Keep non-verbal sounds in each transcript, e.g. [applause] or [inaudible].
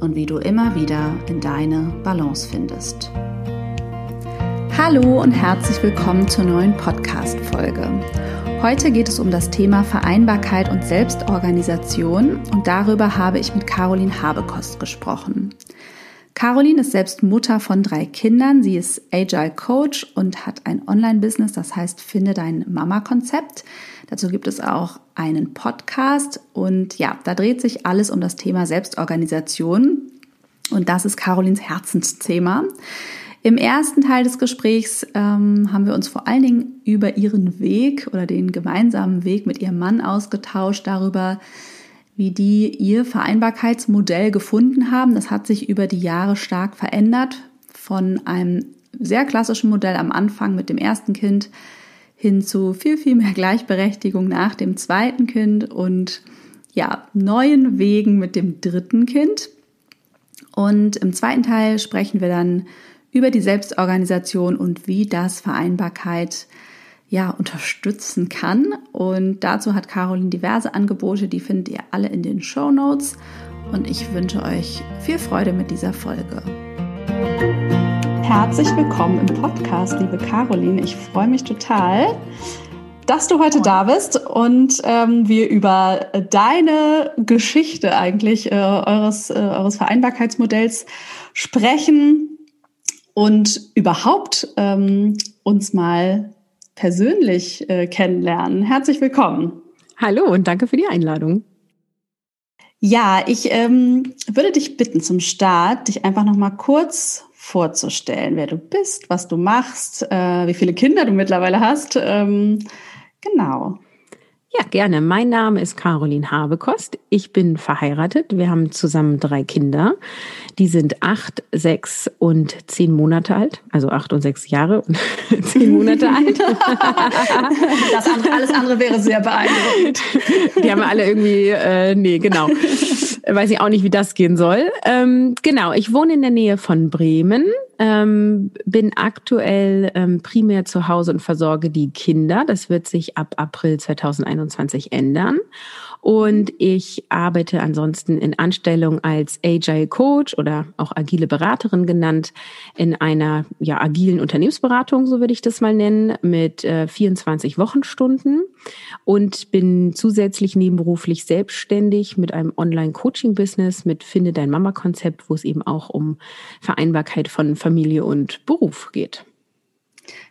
und wie du immer wieder in deine Balance findest. Hallo und herzlich willkommen zur neuen Podcast-Folge. Heute geht es um das Thema Vereinbarkeit und Selbstorganisation und darüber habe ich mit Caroline Habekost gesprochen. Caroline ist selbst Mutter von drei Kindern. Sie ist Agile Coach und hat ein Online-Business, das heißt Finde dein Mama-Konzept. Dazu gibt es auch einen Podcast und ja, da dreht sich alles um das Thema Selbstorganisation und das ist Carolins Herzensthema. Im ersten Teil des Gesprächs ähm, haben wir uns vor allen Dingen über ihren Weg oder den gemeinsamen Weg mit ihrem Mann ausgetauscht, darüber, wie die ihr Vereinbarkeitsmodell gefunden haben. Das hat sich über die Jahre stark verändert von einem sehr klassischen Modell am Anfang mit dem ersten Kind hin zu viel, viel mehr Gleichberechtigung nach dem zweiten Kind und ja, neuen Wegen mit dem dritten Kind. Und im zweiten Teil sprechen wir dann über die Selbstorganisation und wie das Vereinbarkeit ja, unterstützen kann. Und dazu hat Caroline diverse Angebote, die findet ihr alle in den Show Notes. Und ich wünsche euch viel Freude mit dieser Folge. Herzlich willkommen im Podcast, liebe Caroline. Ich freue mich total, dass du heute da bist und ähm, wir über deine Geschichte eigentlich äh, eures, äh, eures Vereinbarkeitsmodells sprechen und überhaupt ähm, uns mal persönlich äh, kennenlernen. Herzlich willkommen. Hallo und danke für die Einladung. Ja, ich ähm, würde dich bitten zum Start, dich einfach noch mal kurz vorzustellen, wer du bist, was du machst, äh, wie viele Kinder du mittlerweile hast. Ähm, genau. Ja, gerne. Mein Name ist Caroline Habekost. Ich bin verheiratet. Wir haben zusammen drei Kinder. Die sind acht, sechs und zehn Monate alt. Also acht und sechs Jahre und [laughs] zehn Monate alt. [laughs] Das andere, alles andere wäre sehr beeindruckend. Die haben alle irgendwie, äh, nee, genau. Weiß ich auch nicht, wie das gehen soll. Ähm, genau, ich wohne in der Nähe von Bremen ähm, bin aktuell ähm, primär zu Hause und versorge die Kinder. Das wird sich ab April 2021 ändern. Und ich arbeite ansonsten in Anstellung als Agile Coach oder auch agile Beraterin genannt in einer ja, agilen Unternehmensberatung, so würde ich das mal nennen, mit äh, 24 Wochenstunden und bin zusätzlich nebenberuflich selbstständig mit einem Online-Coaching-Business mit Finde dein Mama-Konzept, wo es eben auch um Vereinbarkeit von Familie und Beruf geht.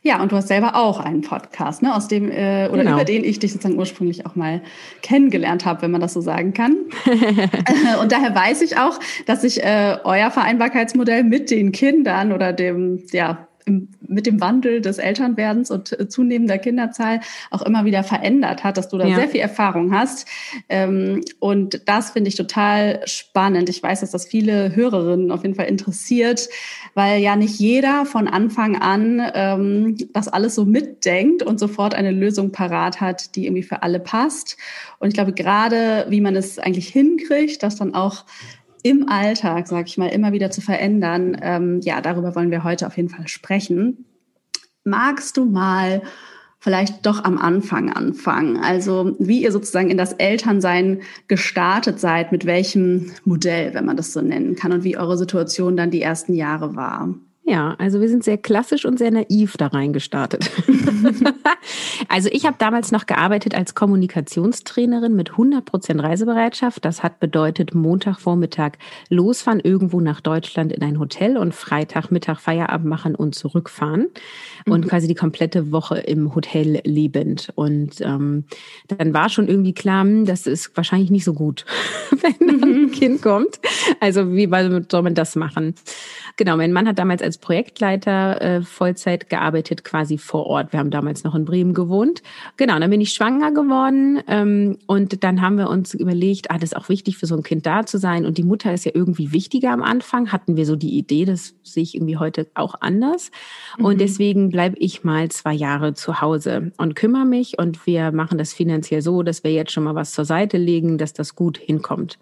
Ja, und du hast selber auch einen Podcast, ne, aus dem äh, oder genau. über den ich dich sozusagen ursprünglich auch mal kennengelernt habe, wenn man das so sagen kann. [laughs] und daher weiß ich auch, dass sich äh, euer Vereinbarkeitsmodell mit den Kindern oder dem ja im, mit dem Wandel des Elternwerdens und äh, zunehmender Kinderzahl auch immer wieder verändert hat, dass du da ja. sehr viel Erfahrung hast. Ähm, und das finde ich total spannend. Ich weiß, dass das viele Hörerinnen auf jeden Fall interessiert, weil ja nicht jeder von Anfang an ähm, das alles so mitdenkt und sofort eine Lösung parat hat, die irgendwie für alle passt. Und ich glaube, gerade wie man es eigentlich hinkriegt, dass dann auch im Alltag, sag ich mal, immer wieder zu verändern. Ähm, ja, darüber wollen wir heute auf jeden Fall sprechen. Magst du mal vielleicht doch am Anfang anfangen? Also wie ihr sozusagen in das Elternsein gestartet seid, mit welchem Modell, wenn man das so nennen kann, und wie eure Situation dann die ersten Jahre war? Ja, also wir sind sehr klassisch und sehr naiv da reingestartet. [laughs] also ich habe damals noch gearbeitet als Kommunikationstrainerin mit 100% Reisebereitschaft. Das hat bedeutet Montagvormittag losfahren irgendwo nach Deutschland in ein Hotel und Freitagmittag Feierabend machen und zurückfahren und mhm. quasi die komplette Woche im Hotel lebend. Und ähm, dann war schon irgendwie klar, hm, das ist wahrscheinlich nicht so gut, [laughs] wenn dann ein mhm. Kind kommt. Also wie soll man das machen? Genau, mein Mann hat damals als Projektleiter äh, Vollzeit gearbeitet, quasi vor Ort. Wir haben damals noch in Bremen gewohnt. Genau, dann bin ich schwanger geworden ähm, und dann haben wir uns überlegt, ah, das ist auch wichtig für so ein Kind da zu sein und die Mutter ist ja irgendwie wichtiger am Anfang. Hatten wir so die Idee, das sehe ich irgendwie heute auch anders. Mhm. Und deswegen bleibe ich mal zwei Jahre zu Hause und kümmere mich und wir machen das finanziell so, dass wir jetzt schon mal was zur Seite legen, dass das gut hinkommt.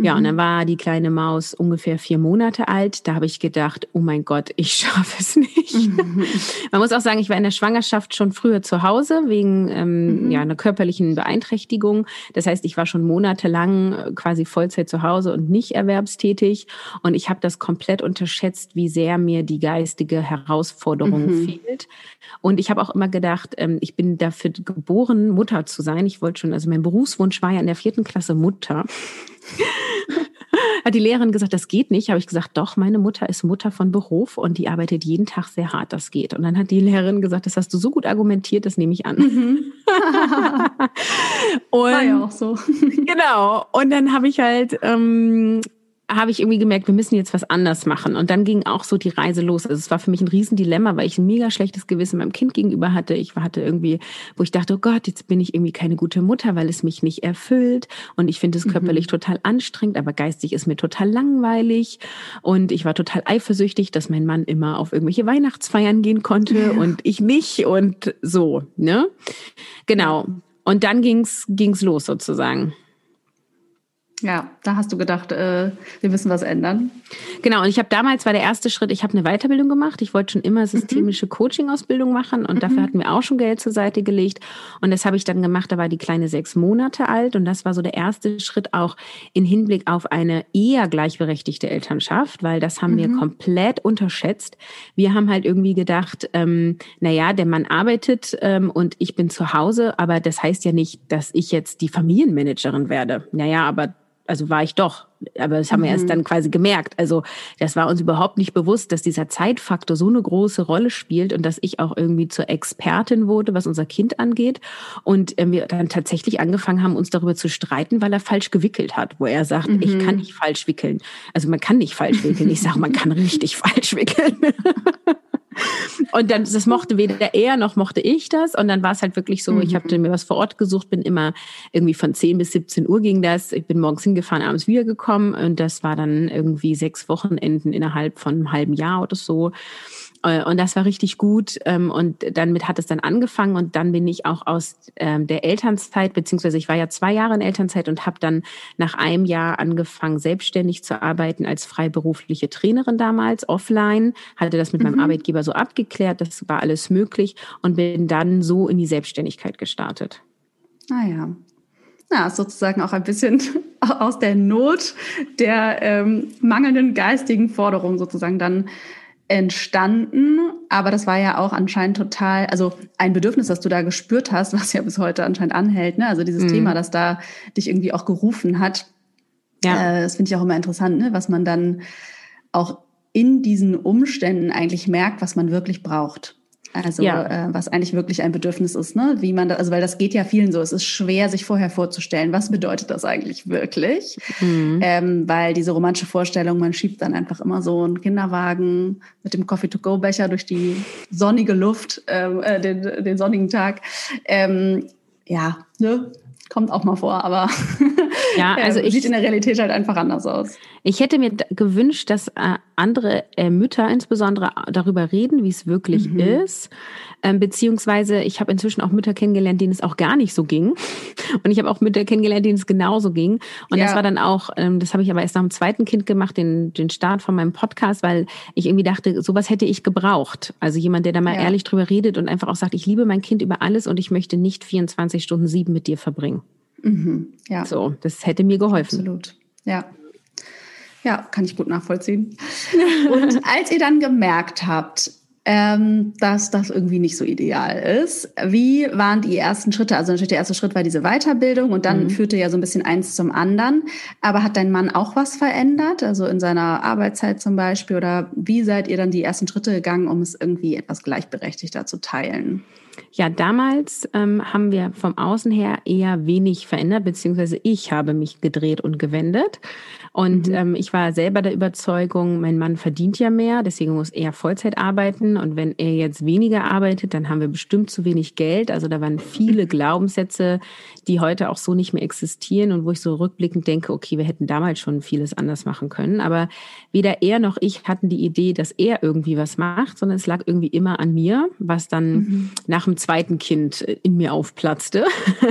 Ja, und dann mhm. war die kleine Maus ungefähr vier Monate alt. Da habe ich gedacht, oh mein Gott, [laughs] ich schaffe es nicht. Mhm. [laughs] Man muss auch sagen, ich war in der Schwangerschaft schon früher zu Hause wegen ähm, mhm. ja, einer körperlichen Beeinträchtigung. Das heißt, ich war schon monatelang äh, quasi Vollzeit zu Hause und nicht erwerbstätig. Und ich habe das komplett unterschätzt, wie sehr mir die geistige Herausforderung mhm. fehlt. Und ich habe auch immer gedacht, ähm, ich bin dafür geboren, Mutter zu sein. Ich wollte schon, also mein Berufswunsch war ja in der vierten Klasse Mutter. Hat die Lehrerin gesagt, das geht nicht. Habe ich gesagt, doch, meine Mutter ist Mutter von Beruf und die arbeitet jeden Tag sehr hart, das geht. Und dann hat die Lehrerin gesagt, das hast du so gut argumentiert, das nehme ich an. Mhm. und, [laughs] War ja auch so. genau. Und dann habe ich halt ähm, habe ich irgendwie gemerkt, wir müssen jetzt was anders machen. Und dann ging auch so die Reise los. Also es war für mich ein Riesendilemma, weil ich ein mega schlechtes Gewissen meinem Kind gegenüber hatte. Ich hatte irgendwie, wo ich dachte, oh Gott, jetzt bin ich irgendwie keine gute Mutter, weil es mich nicht erfüllt. Und ich finde es mhm. körperlich mhm. total anstrengend, aber geistig ist mir total langweilig. Und ich war total eifersüchtig, dass mein Mann immer auf irgendwelche Weihnachtsfeiern gehen konnte ja. und ich nicht und so, ne? Genau. Und dann ging's, ging's los sozusagen. Ja, da hast du gedacht, äh, wir müssen was ändern. Genau, und ich habe damals war der erste Schritt, ich habe eine Weiterbildung gemacht. Ich wollte schon immer systemische mhm. Coaching-Ausbildung machen und mhm. dafür hatten wir auch schon Geld zur Seite gelegt. Und das habe ich dann gemacht, da war die kleine sechs Monate alt und das war so der erste Schritt auch in Hinblick auf eine eher gleichberechtigte Elternschaft, weil das haben mhm. wir komplett unterschätzt. Wir haben halt irgendwie gedacht, ähm, naja, der Mann arbeitet ähm, und ich bin zu Hause, aber das heißt ja nicht, dass ich jetzt die Familienmanagerin werde. Naja, aber also war ich doch. Aber das haben mhm. wir erst mhm. dann quasi gemerkt. Also das war uns überhaupt nicht bewusst, dass dieser Zeitfaktor so eine große Rolle spielt und dass ich auch irgendwie zur Expertin wurde, was unser Kind angeht. Und äh, wir dann tatsächlich angefangen haben, uns darüber zu streiten, weil er falsch gewickelt hat, wo er sagt, mhm. ich kann nicht falsch wickeln. Also man kann nicht falsch wickeln. Ich sage, man kann richtig [laughs] falsch wickeln. Und dann, das mochte weder er noch mochte ich das. Und dann war es halt wirklich so, mhm. ich habe mir was vor Ort gesucht, bin immer irgendwie von 10 bis 17 Uhr ging das. Ich bin morgens hingefahren, abends wiedergekommen. Und das war dann irgendwie sechs Wochenenden innerhalb von einem halben Jahr oder so. Äh, und das war richtig gut. Ähm, und damit hat es dann angefangen. Und dann bin ich auch aus ähm, der Elternzeit, beziehungsweise ich war ja zwei Jahre in Elternzeit und habe dann nach einem Jahr angefangen, selbstständig zu arbeiten als freiberufliche Trainerin damals, offline. Hatte das mit mhm. meinem Arbeitgeber so abgeklärt. Das war alles möglich und bin dann so in die Selbstständigkeit gestartet. Ah ja, ja, sozusagen auch ein bisschen [laughs] aus der Not der ähm, mangelnden geistigen Forderung sozusagen dann entstanden, aber das war ja auch anscheinend total, also ein Bedürfnis, das du da gespürt hast, was ja bis heute anscheinend anhält, ne? Also dieses mhm. Thema, das da dich irgendwie auch gerufen hat. Ja. Äh, das finde ich auch immer interessant, ne? Was man dann auch in diesen Umständen eigentlich merkt, was man wirklich braucht. Also ja. äh, was eigentlich wirklich ein Bedürfnis ist, ne? Wie man da, also weil das geht ja vielen so. Es ist schwer, sich vorher vorzustellen, was bedeutet das eigentlich wirklich? Mhm. Ähm, weil diese romantische Vorstellung, man schiebt dann einfach immer so einen Kinderwagen mit dem Coffee-to-go-Becher durch die sonnige Luft, ähm, äh, den, den sonnigen Tag. Ähm, ja, ne? kommt auch mal vor, aber [laughs] [laughs] ja, also ich, sieht in der Realität halt einfach anders aus. Ich hätte mir gewünscht, dass äh, andere äh, Mütter insbesondere darüber reden, wie es wirklich mhm. ist. Ähm, beziehungsweise ich habe inzwischen auch Mütter kennengelernt, denen es auch gar nicht so ging. [laughs] Und ich habe auch Mütter kennengelernt, denen es genauso ging. Und ja. das war dann auch, ähm, das habe ich aber erst nach dem zweiten Kind gemacht, den, den Start von meinem Podcast, weil ich irgendwie dachte, sowas hätte ich gebraucht. Also jemand, der da mal ja. ehrlich drüber redet und einfach auch sagt, ich liebe mein Kind über alles und ich möchte nicht 24 Stunden sieben mit dir verbringen. Mhm. Ja. So, das hätte mir geholfen. Absolut. Ja. Ja, kann ich gut nachvollziehen. [laughs] Und als ihr dann gemerkt habt, ähm, dass das irgendwie nicht so ideal ist. Wie waren die ersten Schritte? Also natürlich der erste Schritt war diese Weiterbildung und dann mhm. führte ja so ein bisschen eins zum anderen. Aber hat dein Mann auch was verändert? Also in seiner Arbeitszeit zum Beispiel? Oder wie seid ihr dann die ersten Schritte gegangen, um es irgendwie etwas gleichberechtigter zu teilen? Ja, damals ähm, haben wir vom Außen her eher wenig verändert, beziehungsweise ich habe mich gedreht und gewendet. Und mhm. ähm, ich war selber der Überzeugung, mein Mann verdient ja mehr, deswegen muss er Vollzeit arbeiten. Und wenn er jetzt weniger arbeitet, dann haben wir bestimmt zu wenig Geld. Also da waren viele Glaubenssätze, die heute auch so nicht mehr existieren und wo ich so rückblickend denke, okay, wir hätten damals schon vieles anders machen können. Aber weder er noch ich hatten die Idee, dass er irgendwie was macht, sondern es lag irgendwie immer an mir, was dann mhm. nach dem zweiten Kind in mir aufplatzte.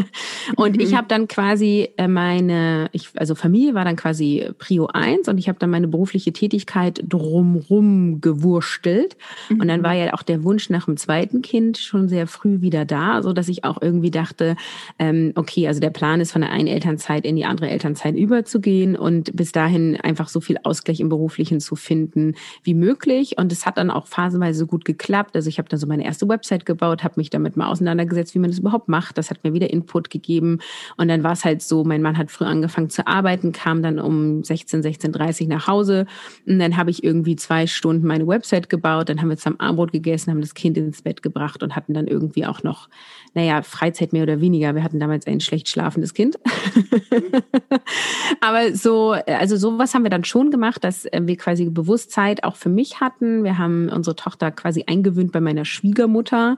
[laughs] und mhm. ich habe dann quasi äh, meine, ich, also Familie war dann quasi Prio 1 und ich habe dann meine berufliche Tätigkeit drumrum gewurstelt. Mhm. Und dann war ja auch der Wunsch nach dem zweiten Kind schon sehr früh wieder da, so dass ich auch irgendwie dachte, ähm, okay, also der Plan ist von der einen Elternzeit in die andere Elternzeit überzugehen und bis dahin einfach so viel Ausgleich im beruflichen zu finden wie möglich. Und es hat dann auch phasenweise gut geklappt. Also ich habe dann so meine erste Website gebaut, habe mich damit mal auseinandergesetzt, wie man das überhaupt macht. Das hat mir wieder Input gegeben. Und dann war es halt so, mein Mann hat früh angefangen zu arbeiten, kam dann um 16, 16.30 nach Hause. Und dann habe ich irgendwie zwei Stunden meine Website gebaut. Dann haben wir zusammen Armbrot gegessen, haben das Kind ins Bett gebracht und hatten dann irgendwie auch noch, naja, Freizeit mehr oder weniger. Wir hatten damals ein schlecht schlafendes Kind. [laughs] Aber so, also sowas haben wir dann schon gemacht, dass äh, wir quasi Bewusstsein auch für mich hatten. Wir haben unsere Tochter quasi eingewöhnt bei meiner Schwiegermutter,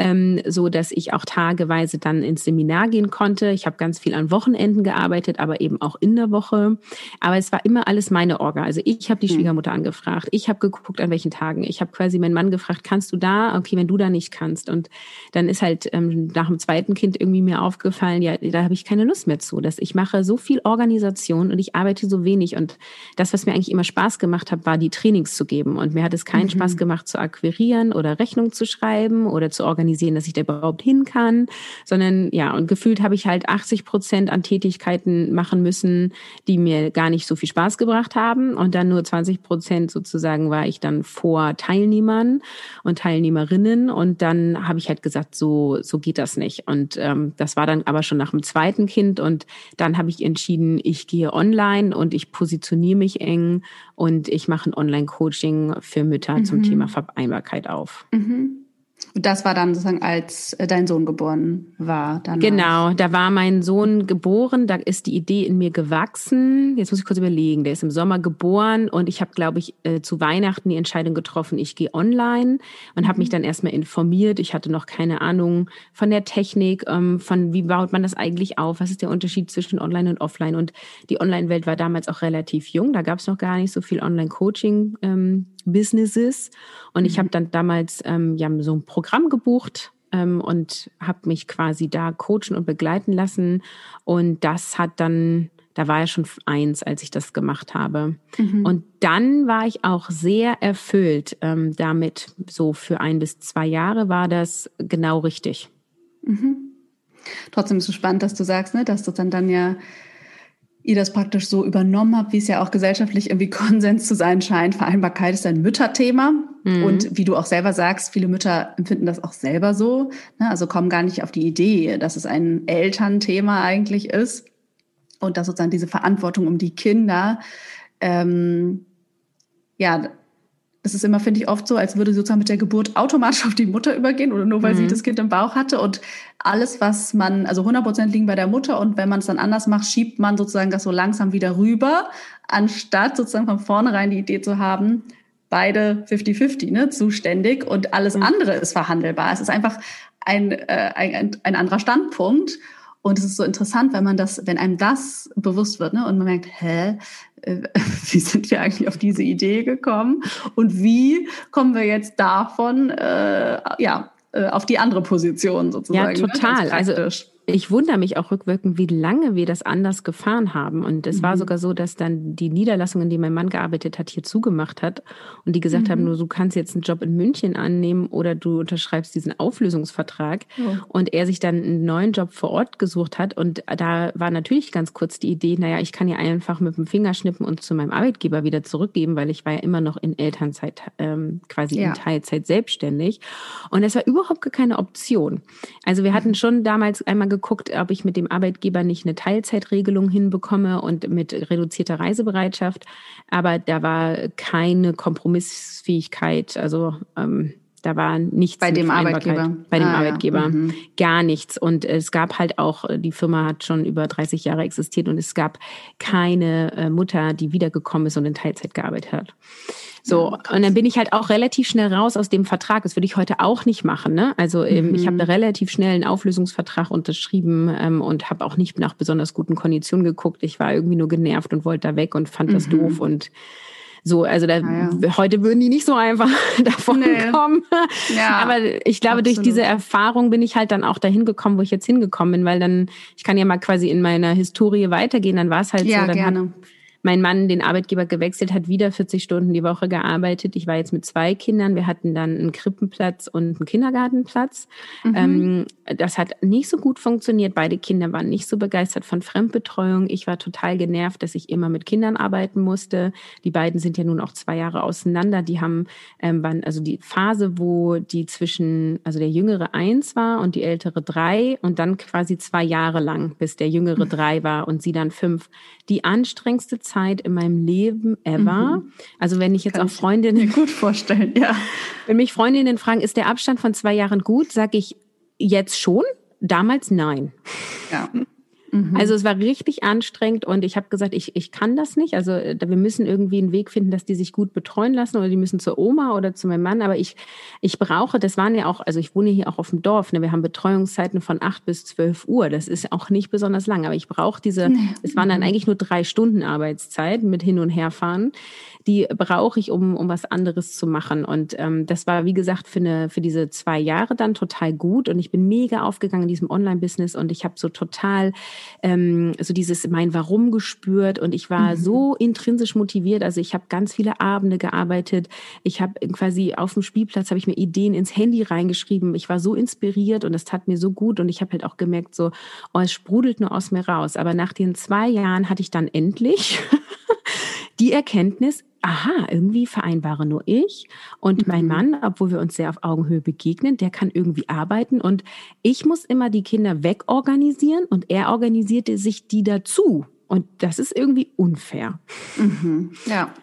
ähm, so dass ich auch tageweise dann ins Seminar gehen konnte. Ich habe ganz viel an Wochenenden gearbeitet, aber eben auch in der Woche. Aber es war immer alles meine Orga. Also ich habe die mhm. Schwiegermutter angefragt. Ich habe geguckt, an welchen Tagen. Ich habe quasi meinen Mann gefragt, kannst du da? Okay, wenn du da nicht kannst. Und dann ist halt ähm, nach dem zweiten Kind irgendwie mir aufgefallen, ja, da habe ich keine Lust mehr zu. Dass ich mache so viel Organisation und ich arbeite so wenig. Und das, was mir eigentlich immer Spaß gemacht hat, war die Trainings zu geben. Und mir hat es keinen mhm. Spaß gemacht, zu akquirieren oder Rechnung zu schreiben oder zu organisieren, dass ich da überhaupt hin kann. Sondern ja, und gefühlt habe ich halt 80 Prozent an Tätigkeiten machen müssen, die mir gar nicht so viel Spaß gebracht haben. Und dann nur 20 Prozent sozusagen war ich dann vor Teilnehmern und Teilnehmerinnen. Und dann habe ich halt gesagt, so, so geht das nicht. Und ähm, das war dann aber schon nach dem zweiten Kind. Und dann habe ich entschieden, ich gehe online und ich positioniere mich eng und ich mache ein Online-Coaching für Mütter mhm. zum Thema Vereinbarkeit auf. Mhm. Das war dann sozusagen, als äh, dein Sohn geboren war. Danach. Genau, da war mein Sohn geboren, da ist die Idee in mir gewachsen. Jetzt muss ich kurz überlegen, der ist im Sommer geboren und ich habe, glaube ich, äh, zu Weihnachten die Entscheidung getroffen, ich gehe online und habe mich mhm. dann erstmal informiert. Ich hatte noch keine Ahnung von der Technik, ähm, von wie baut man das eigentlich auf, was ist der Unterschied zwischen Online und Offline. Und die Online-Welt war damals auch relativ jung, da gab es noch gar nicht so viel Online-Coaching. Businesses. Und mhm. ich habe dann damals ähm, ja, so ein Programm gebucht ähm, und habe mich quasi da coachen und begleiten lassen. Und das hat dann, da war ja schon eins, als ich das gemacht habe. Mhm. Und dann war ich auch sehr erfüllt ähm, damit. So für ein bis zwei Jahre war das genau richtig. Mhm. Trotzdem ist es spannend, dass du sagst, ne, dass du dann dann ja ihr das praktisch so übernommen habt, wie es ja auch gesellschaftlich irgendwie [laughs] Konsens zu sein scheint. Vereinbarkeit ist ein Mütterthema. Mhm. Und wie du auch selber sagst, viele Mütter empfinden das auch selber so. Ne? Also kommen gar nicht auf die Idee, dass es ein Elternthema eigentlich ist. Und dass sozusagen diese Verantwortung um die Kinder, ähm, ja, das ist immer, finde ich, oft so, als würde sozusagen mit der Geburt automatisch auf die Mutter übergehen oder nur weil mhm. sie das Kind im Bauch hatte. Und alles, was man, also 100 Prozent liegen bei der Mutter. Und wenn man es dann anders macht, schiebt man sozusagen das so langsam wieder rüber, anstatt sozusagen von vornherein die Idee zu haben, beide 50-50, ne, zuständig und alles mhm. andere ist verhandelbar. Es ist einfach ein, äh, ein, ein anderer Standpunkt. Und es ist so interessant, wenn man das, wenn einem das bewusst wird, ne, und man merkt, hä, äh, [laughs] wie sind wir eigentlich auf diese Idee gekommen? Und wie kommen wir jetzt davon, äh, ja, auf die andere Position sozusagen? Ja, total. Also ich wundere mich auch rückwirkend, wie lange wir das anders gefahren haben. Und es mhm. war sogar so, dass dann die Niederlassung, in der mein Mann gearbeitet hat, hier zugemacht hat und die gesagt mhm. haben, nur du kannst jetzt einen Job in München annehmen oder du unterschreibst diesen Auflösungsvertrag. Oh. Und er sich dann einen neuen Job vor Ort gesucht hat. Und da war natürlich ganz kurz die Idee, naja, ich kann ja einfach mit dem Finger schnippen und zu meinem Arbeitgeber wieder zurückgeben, weil ich war ja immer noch in Elternzeit, ähm, quasi ja. in Teilzeit selbstständig. Und es war überhaupt keine Option. Also wir hatten schon damals einmal geguckt, ob ich mit dem Arbeitgeber nicht eine Teilzeitregelung hinbekomme und mit reduzierter Reisebereitschaft. Aber da war keine Kompromissfähigkeit. Also ähm, da war nichts bei dem Arbeitgeber. Bei dem ah, Arbeitgeber. Ja. Mhm. Gar nichts. Und es gab halt auch, die Firma hat schon über 30 Jahre existiert und es gab keine äh, Mutter, die wiedergekommen ist und in Teilzeit gearbeitet hat. So, und dann bin ich halt auch relativ schnell raus aus dem Vertrag. Das würde ich heute auch nicht machen. Ne? Also mhm. ich habe da relativ schnell einen Auflösungsvertrag unterschrieben ähm, und habe auch nicht nach besonders guten Konditionen geguckt. Ich war irgendwie nur genervt und wollte da weg und fand mhm. das doof und so, also da, ja, ja. heute würden die nicht so einfach [laughs] davon nee. kommen. Ja, Aber ich glaube, absolut. durch diese Erfahrung bin ich halt dann auch dahin gekommen, wo ich jetzt hingekommen bin, weil dann, ich kann ja mal quasi in meiner Historie weitergehen, dann war es halt so, dann gerne. hat mein Mann den Arbeitgeber gewechselt, hat wieder 40 Stunden die Woche gearbeitet. Ich war jetzt mit zwei Kindern. Wir hatten dann einen Krippenplatz und einen Kindergartenplatz. Mhm. Ähm, das hat nicht so gut funktioniert. Beide Kinder waren nicht so begeistert von Fremdbetreuung. Ich war total genervt, dass ich immer mit Kindern arbeiten musste. Die beiden sind ja nun auch zwei Jahre auseinander. Die haben, ähm, waren, also die Phase, wo die zwischen, also der Jüngere eins war und die Ältere drei und dann quasi zwei Jahre lang, bis der Jüngere mhm. drei war und sie dann fünf. Die anstrengendste Zeit in meinem Leben ever. Mhm. Also wenn ich jetzt Kann auch Freundinnen mir [laughs] gut vorstellen, ja. [laughs] Wenn mich Freundinnen fragen, ist der Abstand von zwei Jahren gut, sage ich jetzt schon. Damals nein. Ja. Mhm. Also es war richtig anstrengend und ich habe gesagt, ich, ich kann das nicht. Also äh, wir müssen irgendwie einen Weg finden, dass die sich gut betreuen lassen oder die müssen zur Oma oder zu meinem Mann. Aber ich, ich brauche, das waren ja auch, also ich wohne hier auch auf dem Dorf, ne? wir haben Betreuungszeiten von acht bis zwölf Uhr. Das ist auch nicht besonders lang, aber ich brauche diese, nee. es waren dann eigentlich nur drei Stunden Arbeitszeit mit hin und herfahren die brauche ich, um, um was anderes zu machen. Und ähm, das war, wie gesagt, für, eine, für diese zwei Jahre dann total gut. Und ich bin mega aufgegangen in diesem Online-Business und ich habe so total ähm, so dieses mein Warum gespürt und ich war mhm. so intrinsisch motiviert. Also ich habe ganz viele Abende gearbeitet. Ich habe quasi auf dem Spielplatz habe ich mir Ideen ins Handy reingeschrieben. Ich war so inspiriert und es tat mir so gut und ich habe halt auch gemerkt so, oh, es sprudelt nur aus mir raus. Aber nach den zwei Jahren hatte ich dann endlich [laughs] die Erkenntnis, aha, irgendwie vereinbare nur ich und mein mhm. Mann, obwohl wir uns sehr auf Augenhöhe begegnen, der kann irgendwie arbeiten und ich muss immer die Kinder wegorganisieren und er organisierte sich die dazu. Und das ist irgendwie unfair. Mhm. Ja.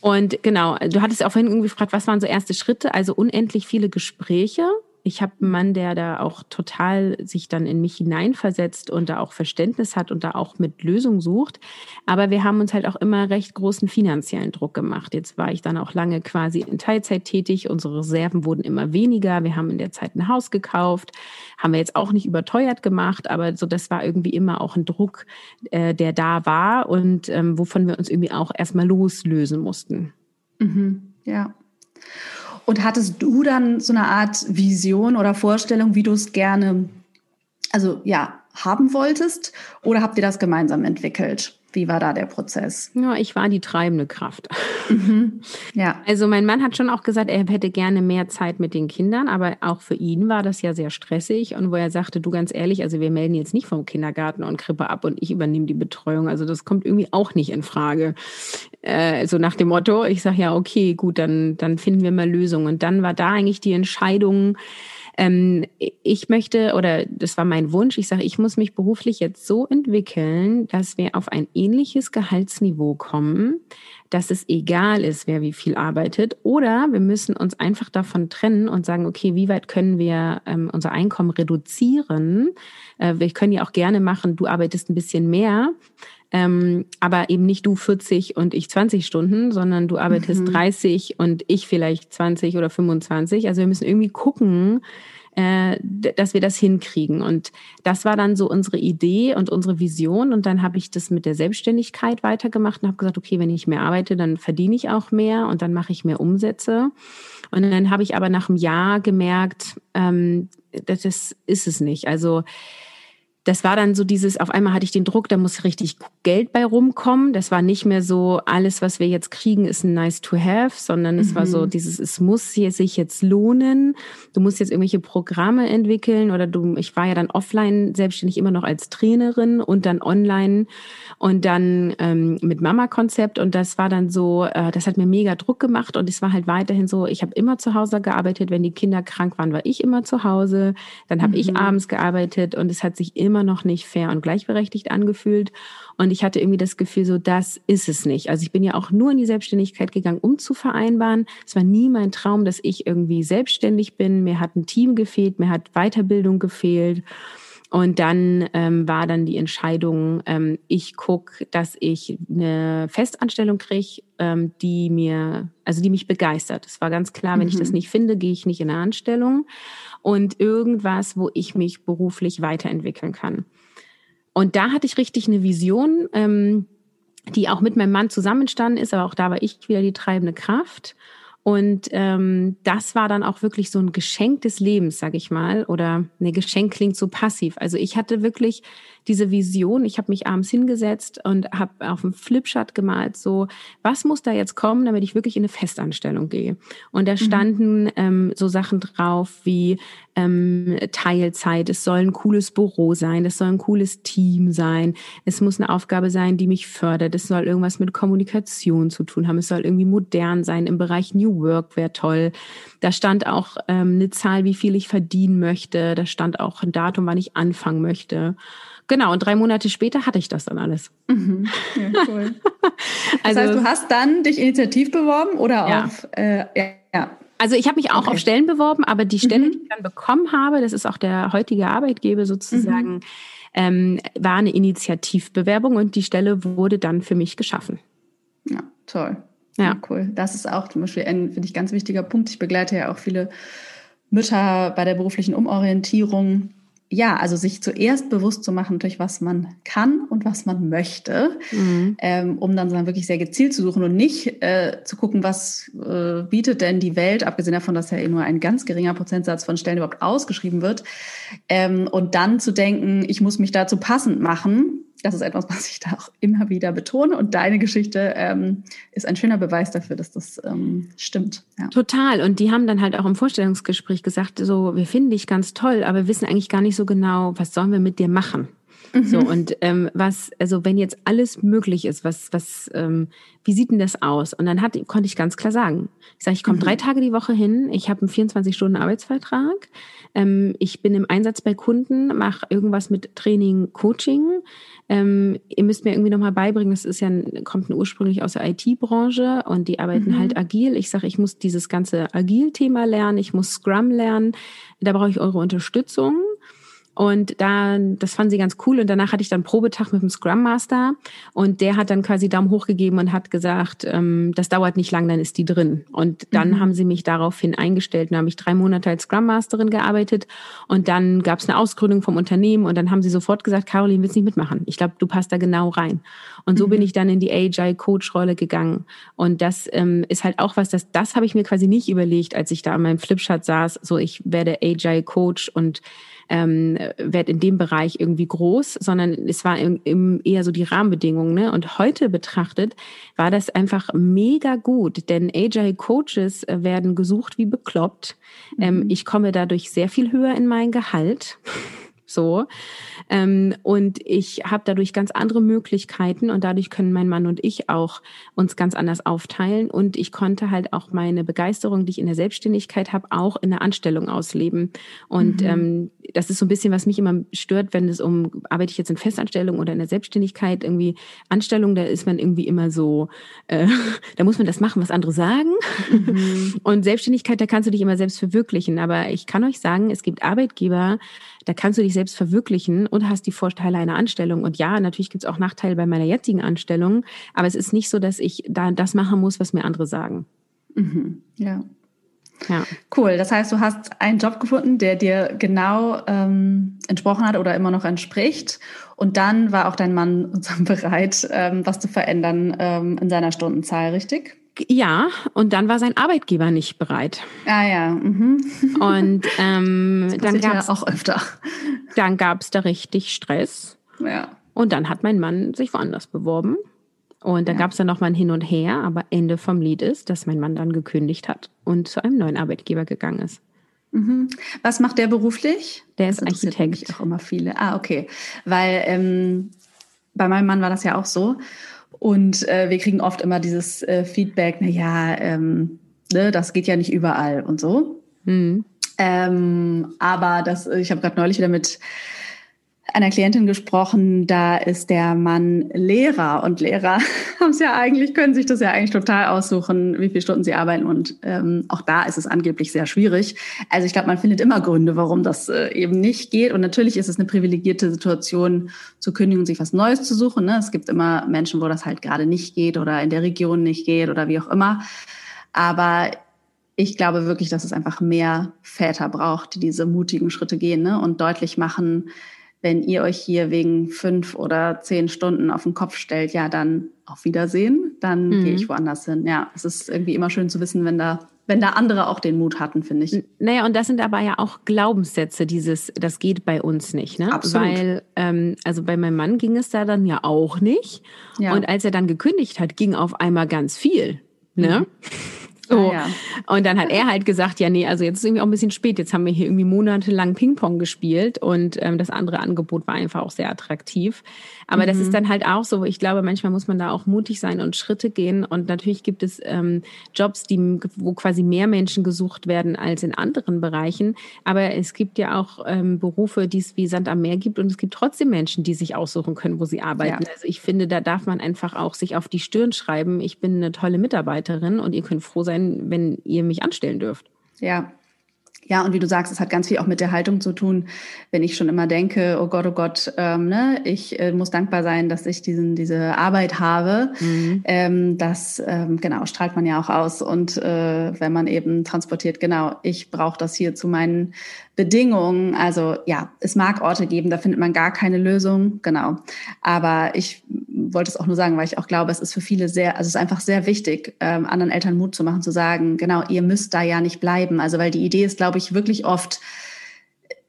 Und genau, du hattest auch vorhin irgendwie gefragt, was waren so erste Schritte? Also unendlich viele Gespräche ich habe einen Mann, der da auch total sich dann in mich hineinversetzt und da auch Verständnis hat und da auch mit Lösungen sucht. Aber wir haben uns halt auch immer recht großen finanziellen Druck gemacht. Jetzt war ich dann auch lange quasi in Teilzeit tätig. Unsere Reserven wurden immer weniger. Wir haben in der Zeit ein Haus gekauft. Haben wir jetzt auch nicht überteuert gemacht, aber so das war irgendwie immer auch ein Druck, äh, der da war und ähm, wovon wir uns irgendwie auch erstmal loslösen mussten. Mhm. Ja. Und hattest du dann so eine Art Vision oder Vorstellung, wie du es gerne, also ja, haben wolltest? Oder habt ihr das gemeinsam entwickelt? Wie war da der Prozess? Ja, ich war die treibende Kraft. Mhm. [laughs] Ja. Also mein Mann hat schon auch gesagt, er hätte gerne mehr Zeit mit den Kindern, aber auch für ihn war das ja sehr stressig und wo er sagte, du ganz ehrlich, also wir melden jetzt nicht vom Kindergarten und Krippe ab und ich übernehme die Betreuung. Also das kommt irgendwie auch nicht in Frage. Äh, so nach dem Motto, ich sage ja, okay, gut, dann, dann finden wir mal Lösungen. Und dann war da eigentlich die Entscheidung, ähm, ich möchte, oder das war mein Wunsch, ich sage, ich muss mich beruflich jetzt so entwickeln, dass wir auf ein ähnliches Gehaltsniveau kommen, dass es egal ist, wer wie viel arbeitet. Oder wir müssen uns einfach davon trennen und sagen, okay, wie weit können wir ähm, unser Einkommen reduzieren? Äh, wir können ja auch gerne machen, du arbeitest ein bisschen mehr. Ähm, aber eben nicht du 40 und ich 20 Stunden, sondern du arbeitest mhm. 30 und ich vielleicht 20 oder 25. Also wir müssen irgendwie gucken, äh, dass wir das hinkriegen. Und das war dann so unsere Idee und unsere Vision. Und dann habe ich das mit der Selbstständigkeit weitergemacht und habe gesagt, okay, wenn ich mehr arbeite, dann verdiene ich auch mehr und dann mache ich mehr Umsätze. Und dann habe ich aber nach einem Jahr gemerkt, ähm, das ist es nicht. Also das war dann so dieses, auf einmal hatte ich den Druck, da muss richtig Geld bei rumkommen. Das war nicht mehr so, alles, was wir jetzt kriegen, ist ein nice to have, sondern es mhm. war so mhm. dieses, es muss hier sich jetzt lohnen. Du musst jetzt irgendwelche Programme entwickeln oder du, ich war ja dann offline selbstständig immer noch als Trainerin und dann online und dann ähm, mit Mama-Konzept und das war dann so, äh, das hat mir mega Druck gemacht und es war halt weiterhin so, ich habe immer zu Hause gearbeitet, wenn die Kinder krank waren, war ich immer zu Hause, dann habe mhm. ich abends gearbeitet und es hat sich immer immer noch nicht fair und gleichberechtigt angefühlt. Und ich hatte irgendwie das Gefühl, so das ist es nicht. Also ich bin ja auch nur in die Selbstständigkeit gegangen, um zu vereinbaren. Es war nie mein Traum, dass ich irgendwie selbstständig bin. Mir hat ein Team gefehlt, mir hat Weiterbildung gefehlt. Und dann ähm, war dann die Entscheidung, ähm, ich guck, dass ich eine Festanstellung kriege, ähm, die mir, also die mich begeistert. Es war ganz klar, wenn mhm. ich das mhm. nicht finde, gehe ich nicht in eine Anstellung und irgendwas, wo ich mich beruflich weiterentwickeln kann. Und da hatte ich richtig eine Vision, ähm, die auch mit meinem Mann zusammenstanden ist, aber auch da war ich wieder die treibende Kraft. Und ähm, das war dann auch wirklich so ein Geschenk des Lebens, sag ich mal. Oder ne, Geschenk klingt so passiv. Also ich hatte wirklich diese Vision. Ich habe mich abends hingesetzt und habe auf dem Flipchart gemalt, so, was muss da jetzt kommen, damit ich wirklich in eine Festanstellung gehe. Und da mhm. standen mhm. ähm, so Sachen drauf wie ähm, Teilzeit, es soll ein cooles Büro sein, es soll ein cooles Team sein, es muss eine Aufgabe sein, die mich fördert, es soll irgendwas mit Kommunikation zu tun haben, es soll irgendwie modern sein, im Bereich New Work wäre toll. Da stand auch ähm, eine Zahl, wie viel ich verdienen möchte, da stand auch ein Datum, wann ich anfangen möchte. Genau, und drei Monate später hatte ich das dann alles. Mhm. Ja, [laughs] cool. [laughs] das also, heißt, du hast dann dich initiativ beworben oder ja. auf, äh, ja. Also ich habe mich auch okay. auf Stellen beworben, aber die Stelle, mhm. die ich dann bekommen habe, das ist auch der heutige Arbeitgeber sozusagen, mhm. ähm, war eine Initiativbewerbung und die Stelle wurde dann für mich geschaffen. Ja, toll. Ja. ja cool. Das ist auch zum Beispiel ein, finde ich, ganz wichtiger Punkt. Ich begleite ja auch viele Mütter bei der beruflichen Umorientierung ja, also sich zuerst bewusst zu machen, durch was man kann und was man möchte, mhm. ähm, um dann, dann wirklich sehr gezielt zu suchen und nicht äh, zu gucken, was äh, bietet denn die Welt, abgesehen davon, dass ja eh nur ein ganz geringer Prozentsatz von Stellen überhaupt ausgeschrieben wird, ähm, und dann zu denken, ich muss mich dazu passend machen, das ist etwas, was ich da auch immer wieder betone. Und deine Geschichte ähm, ist ein schöner Beweis dafür, dass das ähm, stimmt. Ja. Total. Und die haben dann halt auch im Vorstellungsgespräch gesagt, so, wir finden dich ganz toll, aber wir wissen eigentlich gar nicht so genau, was sollen wir mit dir machen. Mhm. So, und ähm, was, also wenn jetzt alles möglich ist, was, was, ähm, wie sieht denn das aus? Und dann hat, konnte ich ganz klar sagen, ich sage, ich komme mhm. drei Tage die Woche hin, ich habe einen 24-Stunden-Arbeitsvertrag, ähm, ich bin im Einsatz bei Kunden, mache irgendwas mit Training, Coaching. Ähm, ihr müsst mir irgendwie nochmal beibringen, das ist ja, kommt ursprünglich aus der IT-Branche und die arbeiten mhm. halt agil. Ich sage, ich muss dieses ganze Agil-Thema lernen, ich muss Scrum lernen, da brauche ich eure Unterstützung. Und da, das fanden sie ganz cool. Und danach hatte ich dann Probetag mit dem Scrum Master und der hat dann quasi Daumen hoch gegeben und hat gesagt, ähm, das dauert nicht lang, dann ist die drin. Und dann mhm. haben sie mich daraufhin eingestellt. Dann habe ich drei Monate als Scrum Masterin gearbeitet und dann gab es eine Ausgründung vom Unternehmen und dann haben sie sofort gesagt, Caroline, willst nicht mitmachen? Ich glaube, du passt da genau rein. Und so mhm. bin ich dann in die Agile Coach Rolle gegangen. Und das ähm, ist halt auch was, das, das habe ich mir quasi nicht überlegt, als ich da an meinem Flipchart saß. So, ich werde Agile Coach und ähm, werde in dem Bereich irgendwie groß, sondern es war im, im eher so die Rahmenbedingungen. Ne? Und heute betrachtet war das einfach mega gut, denn Agile Coaches werden gesucht wie bekloppt. Ähm, mhm. ich komme dadurch sehr viel höher in mein Gehalt. So. Ähm, und ich habe dadurch ganz andere Möglichkeiten und dadurch können mein Mann und ich auch uns ganz anders aufteilen. Und ich konnte halt auch meine Begeisterung, die ich in der Selbstständigkeit habe, auch in der Anstellung ausleben. Und mhm. ähm, das ist so ein bisschen, was mich immer stört, wenn es um, arbeite ich jetzt in Festanstellung oder in der Selbstständigkeit, irgendwie Anstellung, da ist man irgendwie immer so, äh, [laughs] da muss man das machen, was andere sagen. Mhm. [laughs] Und Selbstständigkeit, da kannst du dich immer selbst verwirklichen. Aber ich kann euch sagen, es gibt Arbeitgeber, da kannst du dich selbst verwirklichen und hast die Vorteile einer Anstellung. Und ja, natürlich gibt es auch Nachteile bei meiner jetzigen Anstellung, aber es ist nicht so, dass ich da das machen muss, was mir andere sagen. Mhm. Ja. Ja. Cool. Das heißt, du hast einen Job gefunden, der dir genau ähm, entsprochen hat oder immer noch entspricht. Und dann war auch dein Mann [laughs] bereit, ähm, was zu verändern ähm, in seiner Stundenzahl, richtig? Ja, und dann war sein Arbeitgeber nicht bereit. Ah ja. Mhm. Und ähm, dann gab es ja auch öfter. Dann gab es da richtig Stress. Ja. Und dann hat mein Mann sich woanders beworben. Und da ja. gab es dann noch mal ein Hin und Her, aber Ende vom Lied ist, dass mein Mann dann gekündigt hat und zu einem neuen Arbeitgeber gegangen ist. Mhm. Was macht der beruflich? Der ist Architekt. auch immer viele. Ah, okay. Weil ähm, bei meinem Mann war das ja auch so. Und äh, wir kriegen oft immer dieses äh, Feedback, na ja, ähm, ne, das geht ja nicht überall und so. Mhm. Ähm, aber das, ich habe gerade neulich wieder mit einer Klientin gesprochen, da ist der Mann Lehrer und Lehrer [laughs] haben es ja eigentlich, können sich das ja eigentlich total aussuchen, wie viele Stunden sie arbeiten und ähm, auch da ist es angeblich sehr schwierig. Also ich glaube, man findet immer Gründe, warum das äh, eben nicht geht und natürlich ist es eine privilegierte Situation zu kündigen und sich was Neues zu suchen. Ne? Es gibt immer Menschen, wo das halt gerade nicht geht oder in der Region nicht geht oder wie auch immer. Aber ich glaube wirklich, dass es einfach mehr Väter braucht, die diese mutigen Schritte gehen ne? und deutlich machen, wenn ihr euch hier wegen fünf oder zehn Stunden auf den Kopf stellt, ja, dann auf Wiedersehen, dann mhm. gehe ich woanders hin. Ja, es ist irgendwie immer schön zu wissen, wenn da wenn da andere auch den Mut hatten, finde ich. Naja, und das sind aber ja auch Glaubenssätze, dieses, das geht bei uns nicht, ne? Absolut. Weil, ähm, also bei meinem Mann ging es da dann ja auch nicht. Ja. Und als er dann gekündigt hat, ging auf einmal ganz viel, ne? Mhm. [laughs] So. Ah, ja. Und dann hat er halt gesagt, ja, nee, also jetzt ist irgendwie auch ein bisschen spät. Jetzt haben wir hier irgendwie monatelang Ping-Pong gespielt und ähm, das andere Angebot war einfach auch sehr attraktiv. Aber mhm. das ist mhm. dann halt auch so, ich glaube, manchmal muss man da auch mutig sein und Schritte gehen. Und natürlich gibt es ähm, Jobs, die, wo quasi mehr Menschen gesucht werden als in anderen Bereichen. Aber es gibt ja auch ähm, Berufe, die es wie Sand am Meer gibt und es gibt trotzdem Menschen, die sich aussuchen können, wo sie arbeiten. Ja. Also ich finde, da darf man einfach auch sich auf die Stirn schreiben, ich bin eine tolle Mitarbeiterin und ihr könnt froh sein, sein, wenn ihr mich anstellen dürft. Ja, ja, und wie du sagst, es hat ganz viel auch mit der Haltung zu tun, wenn ich schon immer denke, oh Gott, oh Gott, ähm, ne, ich äh, muss dankbar sein, dass ich diesen, diese Arbeit habe. Mhm. Ähm, das ähm, genau strahlt man ja auch aus. Und äh, wenn man eben transportiert, genau, ich brauche das hier zu meinen Bedingungen. Also ja, es mag Orte geben, da findet man gar keine Lösung, genau. Aber ich wollte es auch nur sagen, weil ich auch glaube, es ist für viele sehr, also es ist einfach sehr wichtig, ähm, anderen Eltern Mut zu machen, zu sagen, genau, ihr müsst da ja nicht bleiben. Also weil die Idee ist, glaube ich, wirklich oft,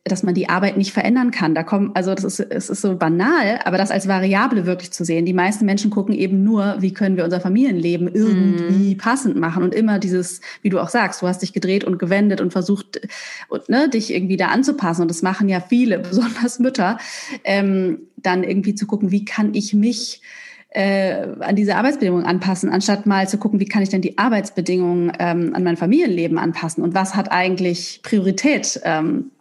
dass man die Arbeit nicht verändern kann. Da kommen, also das ist, es ist so banal, aber das als Variable wirklich zu sehen. Die meisten Menschen gucken eben nur, wie können wir unser Familienleben irgendwie mm. passend machen und immer dieses, wie du auch sagst, du hast dich gedreht und gewendet und versucht, und, ne, dich irgendwie da anzupassen. Und das machen ja viele, [laughs] besonders Mütter, ähm, dann irgendwie zu gucken, wie kann ich mich äh, an diese Arbeitsbedingungen anpassen, anstatt mal zu gucken, wie kann ich denn die Arbeitsbedingungen ähm, an mein Familienleben anpassen und was hat eigentlich Priorität ähm,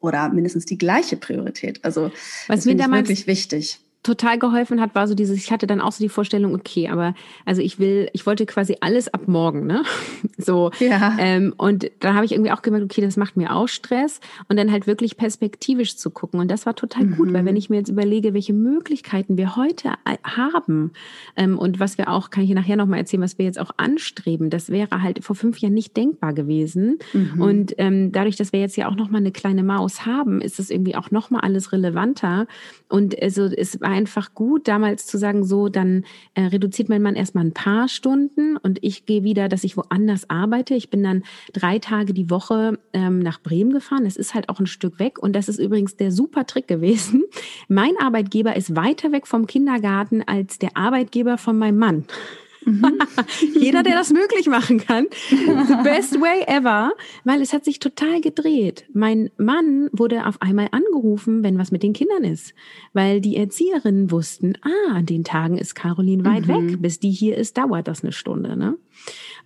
oder mindestens die gleiche Priorität. Also was mir damals wirklich wichtig total geholfen hat, war so dieses, ich hatte dann auch so die Vorstellung, okay, aber also ich will, ich wollte quasi alles ab morgen, ne? [laughs] So. Ja. Ähm, und dann habe ich irgendwie auch gemerkt, okay, das macht mir auch Stress und dann halt wirklich perspektivisch zu gucken. Und das war total mhm. gut, weil wenn ich mir jetzt überlege, welche Möglichkeiten wir heute haben ähm, und was wir auch, kann ich nachher nochmal erzählen, was wir jetzt auch anstreben, das wäre halt vor fünf Jahren nicht denkbar gewesen. Mhm. Und ähm, dadurch, dass wir jetzt ja auch nochmal eine kleine Maus haben, ist es irgendwie auch nochmal alles relevanter. Und also es war einfach gut, damals zu sagen, so, dann äh, reduziert mein Mann erstmal ein paar Stunden und ich gehe wieder, dass ich woanders arbeite. Ich bin dann drei Tage die Woche ähm, nach Bremen gefahren. Es ist halt auch ein Stück weg und das ist übrigens der super Trick gewesen. [laughs] Mein Arbeitgeber ist weiter weg vom Kindergarten als der Arbeitgeber von meinem Mann. Mhm. [laughs] Jeder, der das möglich machen kann. The best way ever. Weil es hat sich total gedreht. Mein Mann wurde auf einmal angerufen, wenn was mit den Kindern ist. Weil die Erzieherinnen wussten, ah, an den Tagen ist Caroline weit mhm. weg. Bis die hier ist, dauert das eine Stunde. Ne?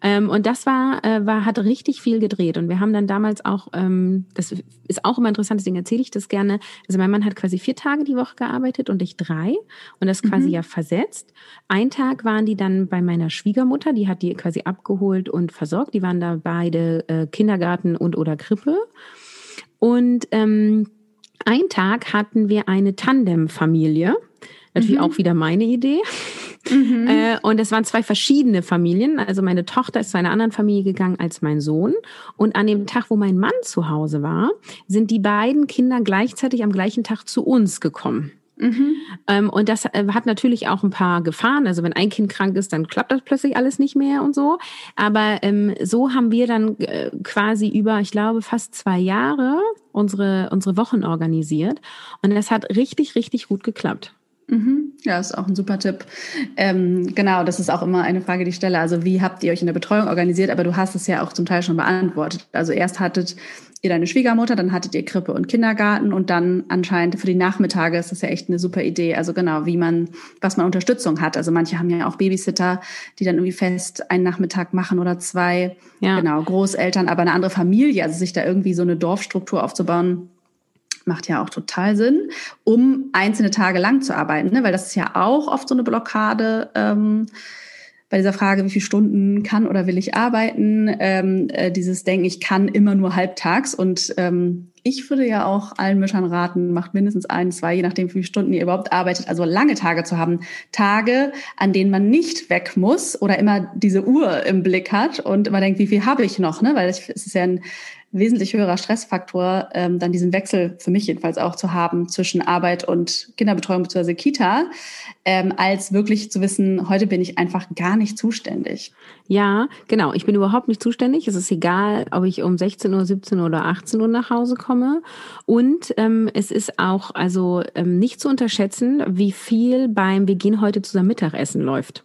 Ähm, und das war, äh, war, hat richtig viel gedreht. Und wir haben dann damals auch, ähm, das ist auch immer interessant, deswegen erzähle ich das gerne. Also mein Mann hat quasi vier Tage die Woche gearbeitet und ich drei. Und das quasi mhm. ja versetzt. Ein Tag waren die dann bei meiner Schwiegermutter, die hat die quasi abgeholt und versorgt. Die waren da beide äh, Kindergarten und oder Krippe. Und ähm, ein Tag hatten wir eine Tandemfamilie. Natürlich mhm. auch wieder meine Idee. Mhm. Äh, und es waren zwei verschiedene Familien. Also meine Tochter ist zu einer anderen Familie gegangen als mein Sohn. Und an dem Tag, wo mein Mann zu Hause war, sind die beiden Kinder gleichzeitig am gleichen Tag zu uns gekommen. Mhm. Ähm, und das äh, hat natürlich auch ein paar Gefahren. Also wenn ein Kind krank ist, dann klappt das plötzlich alles nicht mehr und so. Aber ähm, so haben wir dann äh, quasi über, ich glaube, fast zwei Jahre unsere, unsere Wochen organisiert. Und das hat richtig, richtig gut geklappt. Mhm. Ja, ist auch ein super Tipp. Ähm, genau, das ist auch immer eine Frage, die ich stelle. Also wie habt ihr euch in der Betreuung organisiert? Aber du hast es ja auch zum Teil schon beantwortet. Also erst hattet ihr deine Schwiegermutter, dann hattet ihr Krippe und Kindergarten und dann anscheinend für die Nachmittage ist das ja echt eine super Idee. Also genau, wie man, was man Unterstützung hat. Also manche haben ja auch Babysitter, die dann irgendwie fest einen Nachmittag machen oder zwei. Ja. Genau, Großeltern, aber eine andere Familie. Also sich da irgendwie so eine Dorfstruktur aufzubauen, macht ja auch total Sinn, um einzelne Tage lang zu arbeiten, ne? weil das ist ja auch oft so eine Blockade. Ähm, bei dieser Frage, wie viele Stunden kann oder will ich arbeiten, ähm, äh, dieses Denken, ich kann immer nur halbtags. Und ähm, ich würde ja auch allen Müttern raten, macht mindestens ein, zwei, je nachdem, wie viele Stunden ihr überhaupt arbeitet, also lange Tage zu haben. Tage, an denen man nicht weg muss oder immer diese Uhr im Blick hat und immer denkt, wie viel habe ich noch, ne? Weil es ist ja ein wesentlich höherer Stressfaktor, ähm, dann diesen Wechsel für mich jedenfalls auch zu haben zwischen Arbeit und Kinderbetreuung bzw. Kita, ähm, als wirklich zu wissen, heute bin ich einfach gar nicht zuständig. Ja, genau. Ich bin überhaupt nicht zuständig. Es ist egal, ob ich um 16 Uhr, 17 Uhr oder 18 Uhr nach Hause komme. Und ähm, es ist auch also ähm, nicht zu unterschätzen, wie viel beim Wir gehen heute zusammen Mittagessen läuft.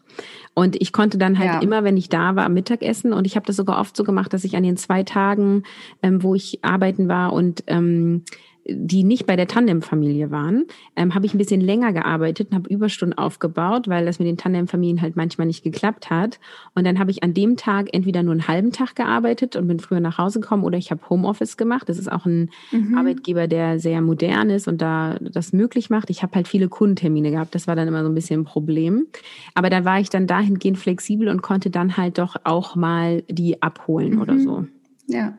Und ich konnte dann halt ja. immer, wenn ich da war, am Mittagessen. Und ich habe das sogar oft so gemacht, dass ich an den zwei Tagen, ähm, wo ich arbeiten war und ähm, die nicht bei der Tandem-Familie waren, ähm, habe ich ein bisschen länger gearbeitet und habe Überstunden aufgebaut, weil das mit den Tandem-Familien halt manchmal nicht geklappt hat. Und dann habe ich an dem Tag entweder nur einen halben Tag gearbeitet und bin früher nach Hause gekommen oder ich habe Homeoffice gemacht. Das ist auch ein mhm. Arbeitgeber, der sehr modern ist und da das möglich macht. Ich habe halt viele Kundentermine gehabt. Das war dann immer so ein bisschen ein Problem. Aber da war ich dann dahingehend flexibel und konnte dann halt doch auch mal die abholen mhm. oder so. Ja.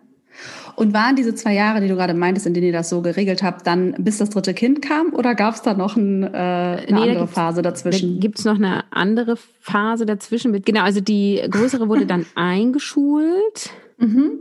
Und waren diese zwei Jahre, die du gerade meintest, in denen ihr das so geregelt habt, dann bis das dritte Kind kam oder gab es da noch ein, äh, eine nee, andere da Phase dazwischen? Da gibt es noch eine andere Phase dazwischen. Genau, also die größere wurde dann [laughs] eingeschult. Mhm.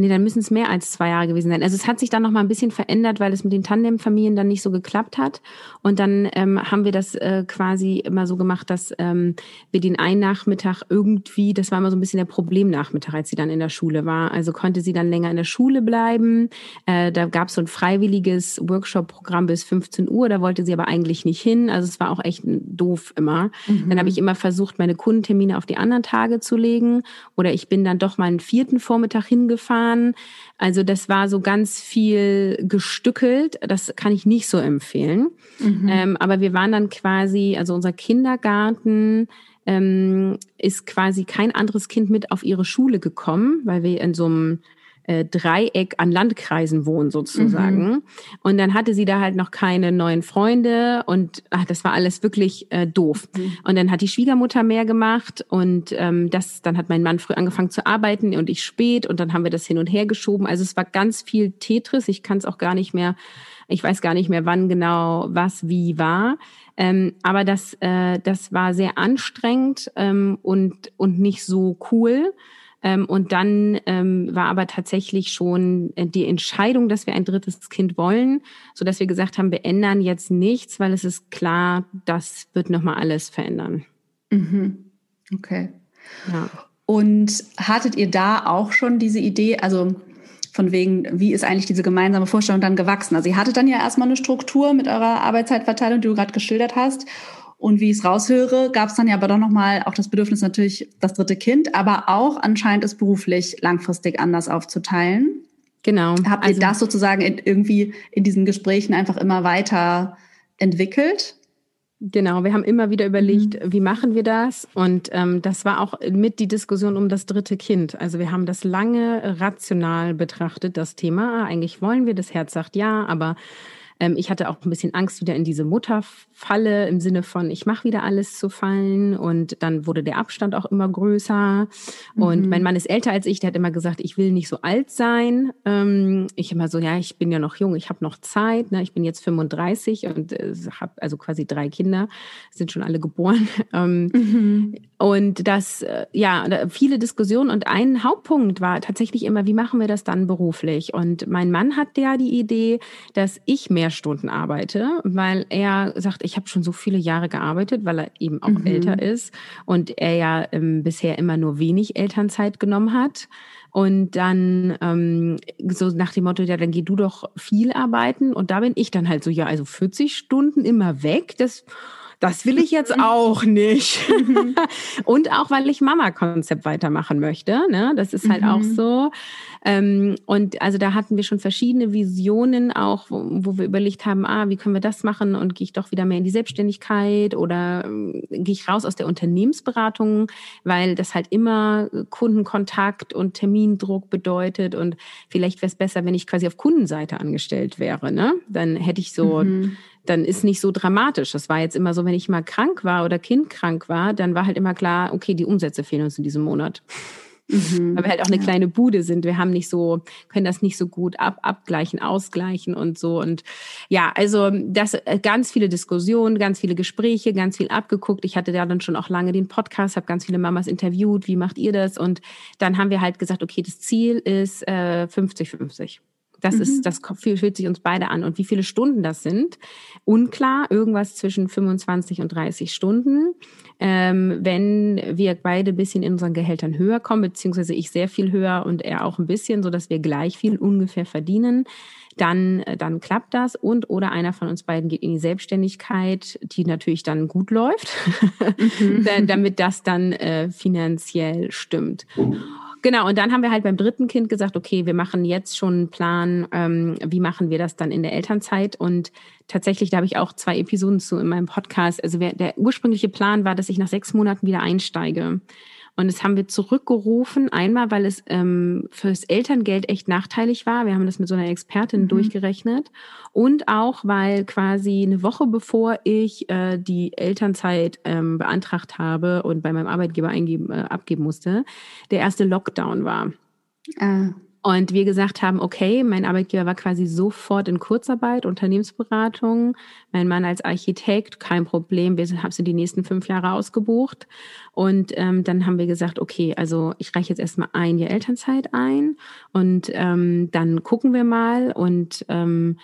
Nee, dann müssen es mehr als zwei Jahre gewesen sein. Also es hat sich dann noch mal ein bisschen verändert, weil es mit den Tandem-Familien dann nicht so geklappt hat. Und dann ähm, haben wir das äh, quasi immer so gemacht, dass ähm, wir den einen Nachmittag irgendwie, das war immer so ein bisschen der Problemnachmittag, als sie dann in der Schule war. Also konnte sie dann länger in der Schule bleiben. Äh, da gab es so ein freiwilliges Workshop-Programm bis 15 Uhr. Da wollte sie aber eigentlich nicht hin. Also es war auch echt doof immer. Mhm. Dann habe ich immer versucht, meine Kundentermine auf die anderen Tage zu legen. Oder ich bin dann doch mal einen vierten Vormittag hingefahren waren. Also das war so ganz viel gestückelt. Das kann ich nicht so empfehlen. Mhm. Ähm, aber wir waren dann quasi, also unser Kindergarten ähm, ist quasi kein anderes Kind mit auf ihre Schule gekommen, weil wir in so einem äh, Dreieck an Landkreisen wohnen sozusagen. Mhm. Und dann hatte sie da halt noch keine neuen Freunde und ach, das war alles wirklich äh, doof. Mhm. Und dann hat die Schwiegermutter mehr gemacht und ähm, das, dann hat mein Mann früh angefangen zu arbeiten und ich spät und dann haben wir das hin und her geschoben. Also es war ganz viel Tetris. Ich kann es auch gar nicht mehr, ich weiß gar nicht mehr, wann genau was wie war. Ähm, aber das, äh, das war sehr anstrengend ähm, und, und nicht so cool. Ähm, und dann ähm, war aber tatsächlich schon äh, die Entscheidung, dass wir ein drittes Kind wollen, so dass wir gesagt haben, wir ändern jetzt nichts, weil es ist klar, das wird nochmal alles verändern. Mhm. Okay. Ja. Und hattet ihr da auch schon diese Idee, also von wegen, wie ist eigentlich diese gemeinsame Vorstellung dann gewachsen? Also ihr hattet dann ja erstmal eine Struktur mit eurer Arbeitszeitverteilung, die du gerade geschildert hast. Und wie ich es raushöre, gab es dann ja aber doch nochmal auch das Bedürfnis natürlich, das dritte Kind, aber auch anscheinend es beruflich langfristig anders aufzuteilen. Genau. Habt ihr also, das sozusagen in, irgendwie in diesen Gesprächen einfach immer weiter entwickelt? Genau, wir haben immer wieder überlegt, mhm. wie machen wir das? Und ähm, das war auch mit die Diskussion um das dritte Kind. Also wir haben das lange rational betrachtet, das Thema. Eigentlich wollen wir, das Herz sagt ja, aber ähm, ich hatte auch ein bisschen Angst, wieder in diese Mutterfalle im Sinne von, ich mache wieder alles zu fallen. Und dann wurde der Abstand auch immer größer. Mhm. Und mein Mann ist älter als ich, der hat immer gesagt, ich will nicht so alt sein. Ähm, ich immer so, ja, ich bin ja noch jung, ich habe noch Zeit. Ne? Ich bin jetzt 35 und äh, habe also quasi drei Kinder, sind schon alle geboren. [laughs] Ähm, mhm. Und das, äh, ja, viele Diskussionen und ein Hauptpunkt war tatsächlich immer, wie machen wir das dann beruflich? Und mein Mann hat ja die Idee, dass ich mehr Stunden arbeite, weil er sagt, ich habe schon so viele Jahre gearbeitet, weil er eben auch mhm. älter ist und er ja ähm, bisher immer nur wenig Elternzeit genommen hat. Und dann ähm, so nach dem Motto, ja, dann geh du doch viel arbeiten. Und da bin ich dann halt so, ja, also 40 Stunden immer weg, das das will ich jetzt [laughs] auch nicht. [laughs] und auch, weil ich Mama-Konzept weitermachen möchte. Ne? Das ist halt mhm. auch so. Ähm, und also da hatten wir schon verschiedene Visionen auch, wo, wo, wir überlegt haben, ah, wie können wir das machen und gehe ich doch wieder mehr in die Selbstständigkeit oder äh, gehe ich raus aus der Unternehmensberatung, weil das halt immer Kundenkontakt und Termindruck bedeutet und vielleicht wäre es besser, wenn ich quasi auf Kundenseite angestellt wäre. Ne? Dann hätte ich so mhm dann ist nicht so dramatisch. Das war jetzt immer so, wenn ich mal krank war oder Kind krank war, dann war halt immer klar, okay, die Umsätze fehlen uns in diesem Monat. Mhm, Weil wir halt auch eine ja. kleine Bude sind. Wir haben nicht so, können das nicht so gut ab, abgleichen, ausgleichen und so. Und ja, also das äh, ganz viele Diskussionen, ganz viele Gespräche, ganz viel abgeguckt. Ich hatte da dann schon auch lange den Podcast, habe ganz viele Mamas interviewt. Wie macht ihr das? Und dann haben wir halt gesagt, okay, das Ziel ist 50-50. Das mhm. ist, das fühlt sich uns beide an. Und wie viele Stunden das sind, unklar. Irgendwas zwischen 25 und 30 Stunden. Ähm, wenn wir beide ein bisschen in unseren Gehältern höher kommen, beziehungsweise ich sehr viel höher und er auch ein bisschen, so dass wir gleich viel ungefähr verdienen, dann, äh, dann klappt das und oder einer von uns beiden geht in die Selbstständigkeit, die natürlich dann gut läuft, [laughs] mhm. damit das dann äh, finanziell stimmt. Genau, und dann haben wir halt beim dritten Kind gesagt, okay, wir machen jetzt schon einen Plan, ähm, wie machen wir das dann in der Elternzeit. Und tatsächlich, da habe ich auch zwei Episoden zu in meinem Podcast. Also der ursprüngliche Plan war, dass ich nach sechs Monaten wieder einsteige. Und das haben wir zurückgerufen, einmal, weil es ähm, fürs Elterngeld echt nachteilig war. Wir haben das mit so einer Expertin mhm. durchgerechnet. Und auch, weil quasi eine Woche bevor ich äh, die Elternzeit ähm, beantragt habe und bei meinem Arbeitgeber eingeben, äh, abgeben musste, der erste Lockdown war. Ah. Und wir gesagt haben, okay, mein Arbeitgeber war quasi sofort in Kurzarbeit, Unternehmensberatung, mein Mann als Architekt, kein Problem, wir haben sie die nächsten fünf Jahre ausgebucht. Und ähm, dann haben wir gesagt, okay, also ich reiche jetzt erstmal ein Jahr Elternzeit ein und ähm, dann gucken wir mal und ähm,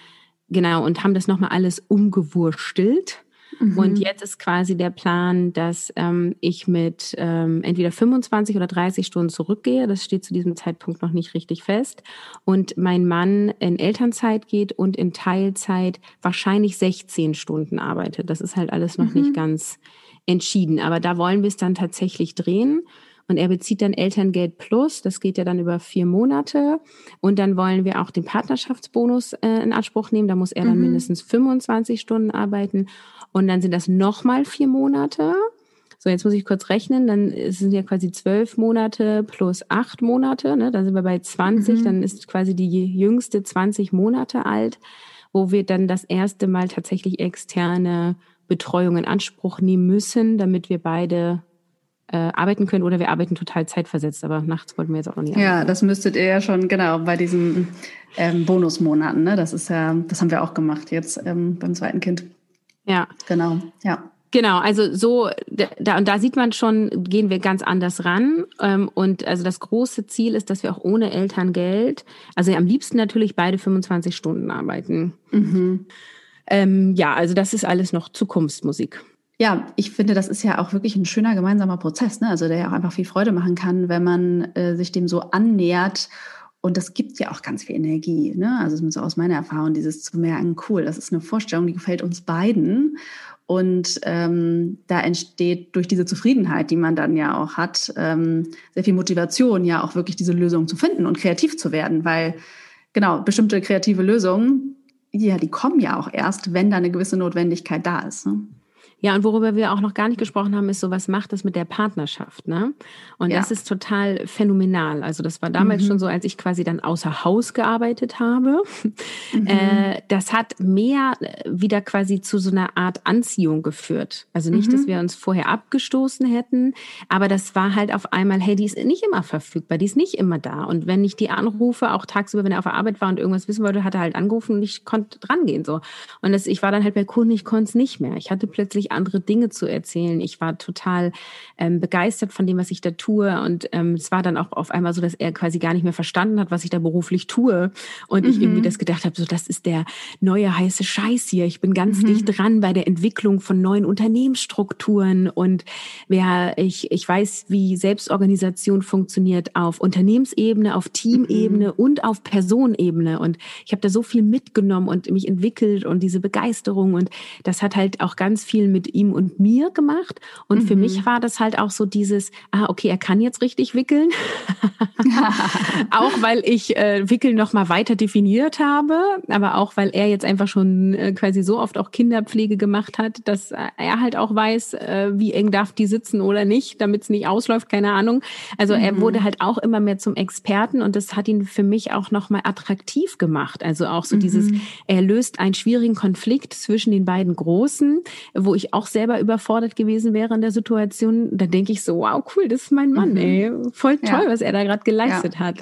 genau und haben das nochmal alles umgewurstelt Mhm. Und jetzt ist quasi der Plan, dass ähm, ich mit ähm, entweder 25 oder 30 Stunden zurückgehe. Das steht zu diesem Zeitpunkt noch nicht richtig fest. Und mein Mann in Elternzeit geht und in Teilzeit wahrscheinlich 16 Stunden arbeitet. Das ist halt alles noch mhm. nicht ganz entschieden. Aber da wollen wir es dann tatsächlich drehen. Und er bezieht dann Elterngeld Plus, das geht ja dann über vier Monate. Und dann wollen wir auch den Partnerschaftsbonus äh, in Anspruch nehmen. Da muss er dann mhm. mindestens 25 Stunden arbeiten. Und dann sind das nochmal vier Monate. So, jetzt muss ich kurz rechnen, dann sind ja quasi zwölf Monate plus acht Monate, ne? dann sind wir bei 20, mhm. dann ist quasi die jüngste 20 Monate alt, wo wir dann das erste Mal tatsächlich externe Betreuung in Anspruch nehmen müssen, damit wir beide äh, arbeiten können oder wir arbeiten total zeitversetzt, aber nachts wollten wir jetzt auch noch nicht arbeiten. Ja, das müsstet ihr ja schon, genau, bei diesen ähm, Bonusmonaten, ne? Das ist ja, das haben wir auch gemacht jetzt ähm, beim zweiten Kind. Ja. Genau, ja. Genau, also so, da, und da sieht man schon, gehen wir ganz anders ran. Ähm, und also das große Ziel ist, dass wir auch ohne Elterngeld, also am liebsten natürlich beide 25 Stunden arbeiten. Mhm. Ähm, ja, also das ist alles noch Zukunftsmusik. Ja, ich finde, das ist ja auch wirklich ein schöner gemeinsamer Prozess, ne? also der ja auch einfach viel Freude machen kann, wenn man äh, sich dem so annähert. Und das gibt ja auch ganz viel Energie. Ne? Also so aus meiner Erfahrung, dieses zu merken, cool, das ist eine Vorstellung, die gefällt uns beiden. Und ähm, da entsteht durch diese Zufriedenheit, die man dann ja auch hat, ähm, sehr viel Motivation, ja auch wirklich diese Lösung zu finden und kreativ zu werden, weil genau bestimmte kreative Lösungen, ja, die kommen ja auch erst, wenn da eine gewisse Notwendigkeit da ist. Ne? Ja, und worüber wir auch noch gar nicht gesprochen haben, ist so, was macht das mit der Partnerschaft, ne? Und ja. das ist total phänomenal. Also das war damals mhm. schon so, als ich quasi dann außer Haus gearbeitet habe. Mhm. Äh, das hat mehr wieder quasi zu so einer Art Anziehung geführt. Also nicht, mhm. dass wir uns vorher abgestoßen hätten, aber das war halt auf einmal, hey, die ist nicht immer verfügbar, die ist nicht immer da. Und wenn ich die anrufe, auch tagsüber, wenn er auf der Arbeit war und irgendwas wissen wollte, hat er halt angerufen und ich konnte dran gehen so. Und das, ich war dann halt bei Kunden, ich konnte es nicht mehr. Ich hatte plötzlich völlig andere Dinge zu erzählen. Ich war total ähm, begeistert von dem, was ich da tue. Und ähm, es war dann auch auf einmal so, dass er quasi gar nicht mehr verstanden hat, was ich da beruflich tue. Und mhm. ich irgendwie mhm. das gedacht habe, so das ist der neue heiße Scheiß hier. Ich bin ganz mhm. dicht dran bei der Entwicklung von neuen Unternehmensstrukturen und wer ich, ich weiß, wie Selbstorganisation funktioniert auf Unternehmensebene, auf Teamebene mhm. und auf Personenebene. Und ich habe da so viel mitgenommen und mich entwickelt und diese Begeisterung. Und das hat halt auch ganz viel mit ihm und mir gemacht. Und für mich mhm. war das halt auch so dieses, ah, okay, er kann jetzt richtig wickeln. [laughs] auch weil ich äh, Wickeln noch mal weiter definiert habe, aber auch weil er jetzt einfach schon äh, quasi so oft auch Kinderpflege gemacht hat, dass er halt auch weiß, äh, wie eng darf die sitzen oder nicht, damit es nicht ausläuft, keine Ahnung. Also mhm. er wurde halt auch immer mehr zum Experten und das hat ihn für mich auch noch mal attraktiv gemacht. Also auch so mhm. dieses, er löst einen schwierigen Konflikt zwischen den beiden Großen, wo ich auch selber überfordert gewesen wäre in der Situation. Da denke ich so, wow, cool, das ist mein Mann, mhm. ey, voll toll, ja. was er da gerade geleistet ja. hat.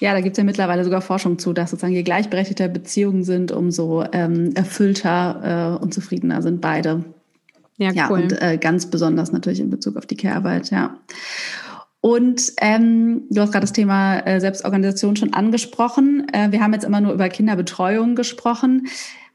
Ja, da gibt es ja mittlerweile sogar Forschung zu, dass sozusagen je gleichberechtigter Beziehungen sind, umso ähm, erfüllter äh, und zufriedener sind beide. Ja, ja cool. und äh, ganz besonders natürlich in Bezug auf die Care-Arbeit, ja. Und ähm, du hast gerade das Thema äh, Selbstorganisation schon angesprochen. Äh, wir haben jetzt immer nur über Kinderbetreuung gesprochen.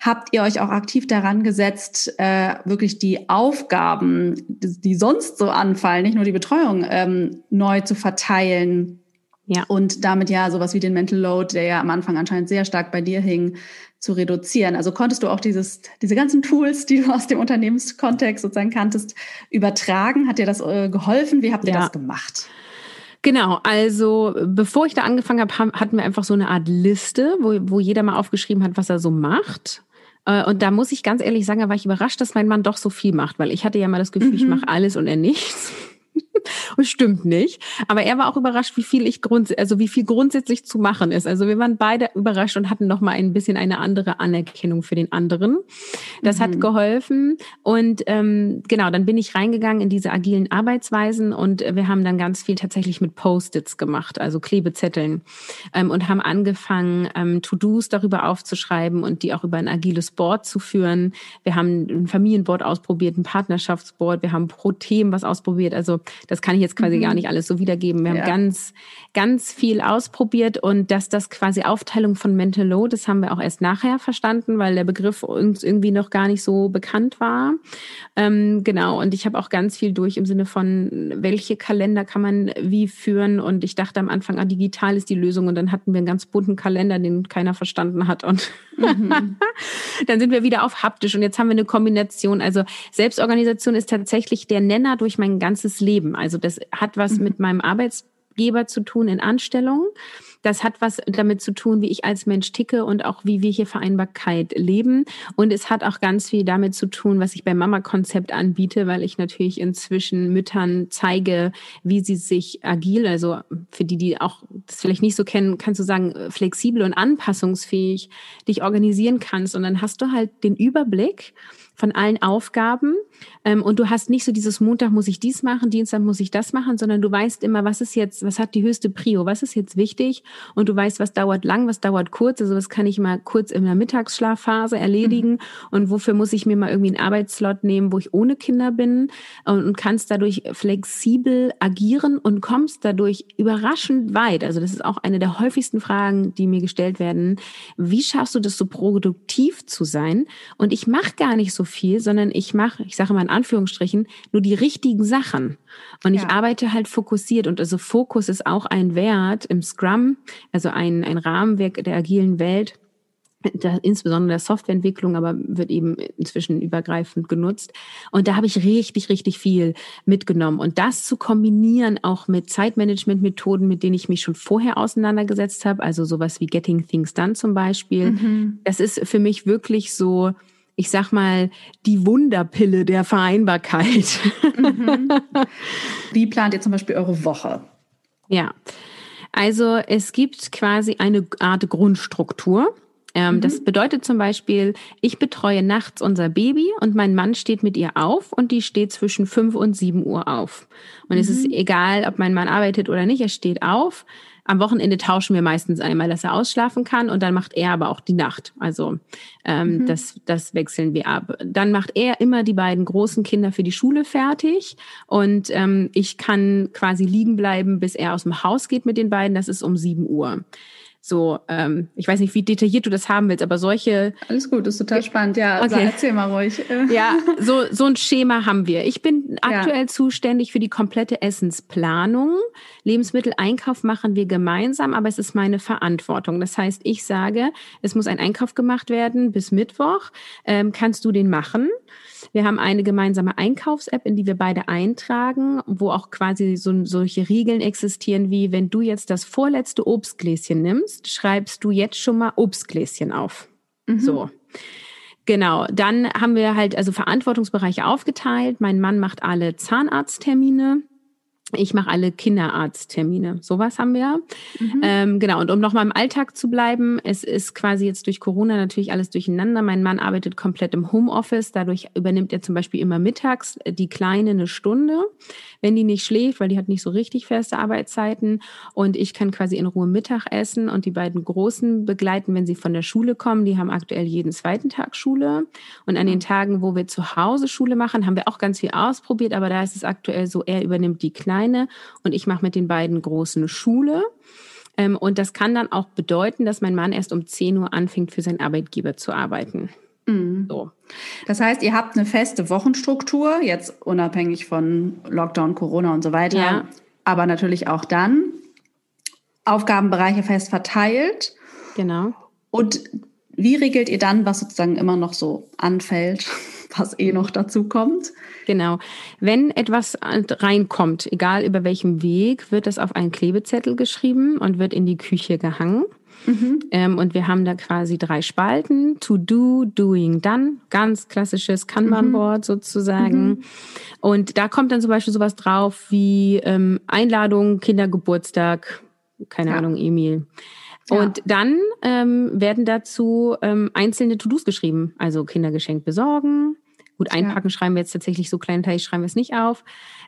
Habt ihr euch auch aktiv daran gesetzt, äh, wirklich die Aufgaben, die, die sonst so anfallen, nicht nur die Betreuung, ähm, neu zu verteilen? Ja. Und damit ja sowas wie den Mental Load, der ja am Anfang anscheinend sehr stark bei dir hing, zu reduzieren. Also konntest du auch dieses, diese ganzen Tools, die du aus dem Unternehmenskontext sozusagen kanntest, übertragen? Hat dir das äh, geholfen? Wie habt ihr ja. das gemacht? Genau, also bevor ich da angefangen habe, hatten wir einfach so eine Art Liste, wo, wo jeder mal aufgeschrieben hat, was er so macht. Äh, und da muss ich ganz ehrlich sagen, da war ich überrascht, dass mein Mann doch so viel macht, weil ich hatte ja mal das Gefühl, mhm. ich mache alles und er nichts. [laughs] Und stimmt nicht. Aber er war auch überrascht, wie viel ich grund, also wie viel grundsätzlich zu machen ist. Also wir waren beide überrascht und hatten noch mal ein bisschen eine andere Anerkennung für den anderen. Das mhm. hat geholfen. Und ähm, genau, dann bin ich reingegangen in diese agilen Arbeitsweisen und wir haben dann ganz viel tatsächlich mit Post-its gemacht, also Klebezetteln ähm, und haben angefangen, ähm, To-Dos darüber aufzuschreiben und die auch über ein agiles Board zu führen. Wir haben ein Familienboard ausprobiert, ein Partnerschaftsboard, wir haben pro Themen was ausprobiert. Also das kann ich jetzt quasi mhm. gar nicht alles so wiedergeben. Wir ja. haben ganz, ganz viel ausprobiert und dass das quasi Aufteilung von Mental Load, das haben wir auch erst nachher verstanden, weil der Begriff uns irgendwie noch gar nicht so bekannt war. Ähm, genau. Und ich habe auch ganz viel durch im Sinne von, welche Kalender kann man wie führen? Und ich dachte am Anfang, ah, digital ist die Lösung. Und dann hatten wir einen ganz bunten Kalender, den keiner verstanden hat. Und mhm. [laughs] dann sind wir wieder auf haptisch. Und jetzt haben wir eine Kombination. Also Selbstorganisation ist tatsächlich der Nenner durch mein ganzes Leben. Also das hat was mhm. mit meinem Arbeitsgeber zu tun in Anstellung. Das hat was damit zu tun, wie ich als Mensch ticke und auch wie wir hier Vereinbarkeit leben. Und es hat auch ganz viel damit zu tun, was ich beim Mama-Konzept anbiete, weil ich natürlich inzwischen Müttern zeige, wie sie sich agil, also für die, die auch das vielleicht nicht so kennen, kannst du sagen, flexibel und anpassungsfähig dich organisieren kannst. Und dann hast du halt den Überblick von allen Aufgaben. Ähm, und du hast nicht so dieses Montag muss ich dies machen, Dienstag muss ich das machen, sondern du weißt immer, was ist jetzt, was hat die höchste Prio, was ist jetzt wichtig und du weißt, was dauert lang, was dauert kurz. Also was kann ich mal kurz in der Mittagsschlafphase erledigen mhm. und wofür muss ich mir mal irgendwie einen Arbeitsslot nehmen, wo ich ohne Kinder bin und, und kannst dadurch flexibel agieren und kommst dadurch überraschend weit. Also das ist auch eine der häufigsten Fragen, die mir gestellt werden. Wie schaffst du das so produktiv zu sein? Und ich mache gar nicht so viel, sondern ich mache, ich sage mal in Anführungsstrichen, nur die richtigen Sachen. Und ja. ich arbeite halt fokussiert. Und also Fokus ist auch ein Wert im Scrum, also ein, ein Rahmenwerk der agilen Welt, da, insbesondere der Softwareentwicklung, aber wird eben inzwischen übergreifend genutzt. Und da habe ich richtig, richtig viel mitgenommen. Und das zu kombinieren auch mit Zeitmanagement-Methoden, mit denen ich mich schon vorher auseinandergesetzt habe, also sowas wie Getting Things Done zum Beispiel, mhm. das ist für mich wirklich so, ich sag mal, die Wunderpille der Vereinbarkeit. Mhm. Wie plant ihr zum Beispiel eure Woche? Ja, also es gibt quasi eine Art Grundstruktur. Ähm, mhm. Das bedeutet zum Beispiel, ich betreue nachts unser Baby und mein Mann steht mit ihr auf und die steht zwischen fünf und sieben Uhr auf. Und mhm. es ist mhm. egal, ob mein Mann arbeitet oder nicht, er steht auf am Wochenende tauschen wir meistens einmal, dass er ausschlafen kann und dann macht er aber auch die Nacht. Also ähm, mhm. das, das wechseln wir ab. Dann macht er immer die beiden großen Kinder für die Schule fertig und ähm, ich kann quasi liegen bleiben, bis er aus dem Haus geht mit den beiden. Das ist um sieben Uhr. So, ähm, ich weiß nicht, wie detailliert du das haben willst, aber solche. Alles gut, ist total spannend. Ja, okay. sag, erzähl mal ruhig. [laughs] Ja, so, so ein Schema haben wir. Ich bin aktuell ja. zuständig für die komplette Essensplanung. Lebensmitteleinkauf machen wir gemeinsam, aber es ist meine Verantwortung. Das heißt, ich sage, es muss ein Einkauf gemacht werden bis Mittwoch. Ähm, kannst du den machen? Wir haben eine gemeinsame Einkaufs-App, in die wir beide eintragen, wo auch quasi so, solche Regeln existieren, wie wenn du jetzt das vorletzte Obstgläschen nimmst, schreibst du jetzt schon mal Obstgläschen auf. Mhm. So. Genau, dann haben wir halt also Verantwortungsbereiche aufgeteilt. Mein Mann macht alle Zahnarzttermine. Ich mache alle Kinderarzttermine. Sowas haben wir. Mhm. Ähm, genau. Und um nochmal im Alltag zu bleiben, es ist quasi jetzt durch Corona natürlich alles durcheinander. Mein Mann arbeitet komplett im Homeoffice. Dadurch übernimmt er zum Beispiel immer mittags die Kleine eine Stunde, wenn die nicht schläft, weil die hat nicht so richtig feste Arbeitszeiten. Und ich kann quasi in Ruhe Mittag essen und die beiden Großen begleiten, wenn sie von der Schule kommen. Die haben aktuell jeden zweiten Tag Schule. Und an den Tagen, wo wir zu Hause Schule machen, haben wir auch ganz viel ausprobiert. Aber da ist es aktuell so, er übernimmt die Kleine Kleine und ich mache mit den beiden Großen Schule. Ähm, und das kann dann auch bedeuten, dass mein Mann erst um 10 Uhr anfängt, für seinen Arbeitgeber zu arbeiten. Mhm. So. Das heißt, ihr habt eine feste Wochenstruktur, jetzt unabhängig von Lockdown, Corona und so weiter, ja. aber natürlich auch dann Aufgabenbereiche fest verteilt. Genau. Und wie regelt ihr dann, was sozusagen immer noch so anfällt, [laughs] was eh noch dazu kommt? Genau. Wenn etwas reinkommt, egal über welchem Weg, wird das auf einen Klebezettel geschrieben und wird in die Küche gehangen. Mhm. Ähm, und wir haben da quasi drei Spalten. To do, doing, done. Ganz klassisches Kanban-Board mhm. sozusagen. Mhm. Und da kommt dann zum Beispiel sowas drauf wie ähm, Einladung, Kindergeburtstag, keine ja. Ahnung, Emil. Ja. Und dann ähm, werden dazu ähm, einzelne To-Dos geschrieben. Also Kindergeschenk besorgen, Gut, einpacken ja. schreiben wir jetzt tatsächlich so kleinteilig, schreiben wir es nicht auf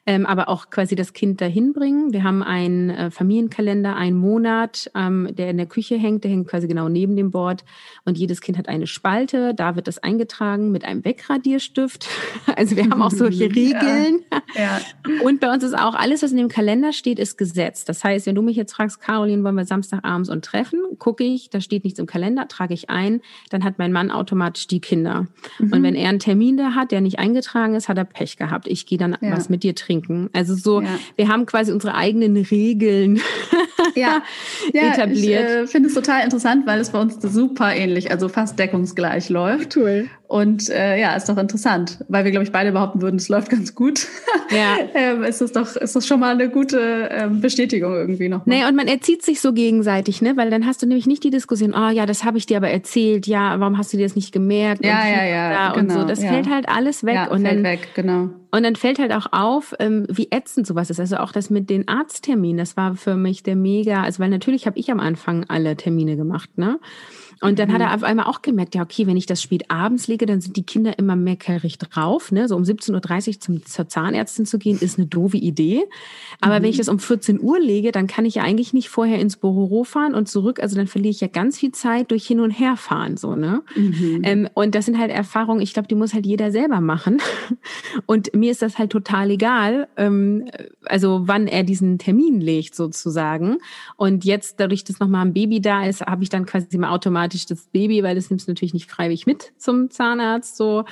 ähm, aber auch quasi das Kind dahin bringen. Wir haben einen äh, Familienkalender, einen Monat, ähm, der in der Küche hängt, der hängt quasi genau neben dem Board und jedes Kind hat eine Spalte, da wird das eingetragen mit einem Wegradierstift. [laughs] Also wir haben auch solche [laughs] Regeln. Ja. Ja. Und bei uns ist auch alles, was in dem Kalender steht, ist Gesetz. Das heißt, wenn du mich jetzt fragst, Caroline, wollen wir Samstagabends und treffen, gucke ich, da steht nichts im Kalender, trage ich ein, dann hat mein Mann automatisch die Kinder. Mhm. Und wenn er einen Termin da hat, der nicht eingetragen ist, hat er Pech gehabt. Ich gehe dann ja. was mit dir trinken trinken. Also so, ja. wir haben quasi unsere eigenen Regeln [laughs] ja. [laughs] ja, etabliert. Ich äh, finde es total interessant, weil es bei uns super ähnlich, also fast deckungsgleich läuft. Cool. Und äh, ja, ist doch interessant, weil wir, glaube ich, beide behaupten würden, es läuft ganz gut. Ja. [laughs] ähm, ist das doch, ist das schon mal eine gute ähm, Bestätigung irgendwie noch. Nee, und man erzieht sich so gegenseitig, ne? Weil dann hast du nämlich nicht die Diskussion, oh ja, das habe ich dir aber erzählt, ja, warum hast du dir das nicht gemerkt? Ja, und ja, ja. Da genau, und so. Genau, das ja. fällt halt alles weg. Ja, und fällt dann, weg, genau. Und dann fällt halt auch auf, ähm, wie ätzend sowas ist. Also auch das mit den Arztterminen, das war für mich der mega, also weil natürlich habe ich am Anfang alle Termine gemacht, ne? Und dann mhm. hat er mhm. auf einmal auch gemerkt, ja, okay, wenn ich das spät abends lege, dann sind die Kinder immer meckerig drauf. Ne? So um 17.30 Uhr zum, zur Zahnärztin zu gehen, ist eine doofe Idee. Aber mhm. wenn ich mhm. das um 14 Uhr lege, dann kann ich ja eigentlich nicht vorher ins Büro fahren und zurück. Also dann verliere ich ja ganz viel Zeit durch Hin- und Herfahren. So, ne? Mhm. Ähm, und das sind halt Erfahrungen, ich glaube, die muss halt jeder selber machen. [laughs] Und mir ist das halt total egal, ähm, also wann er diesen Termin legt sozusagen. Und jetzt, dadurch, dass nochmal ein Baby da ist, habe ich dann quasi mal automatisch automatisch das Baby, weil das nimmst du natürlich nicht freiwillig mit zum Zahnarzt. So,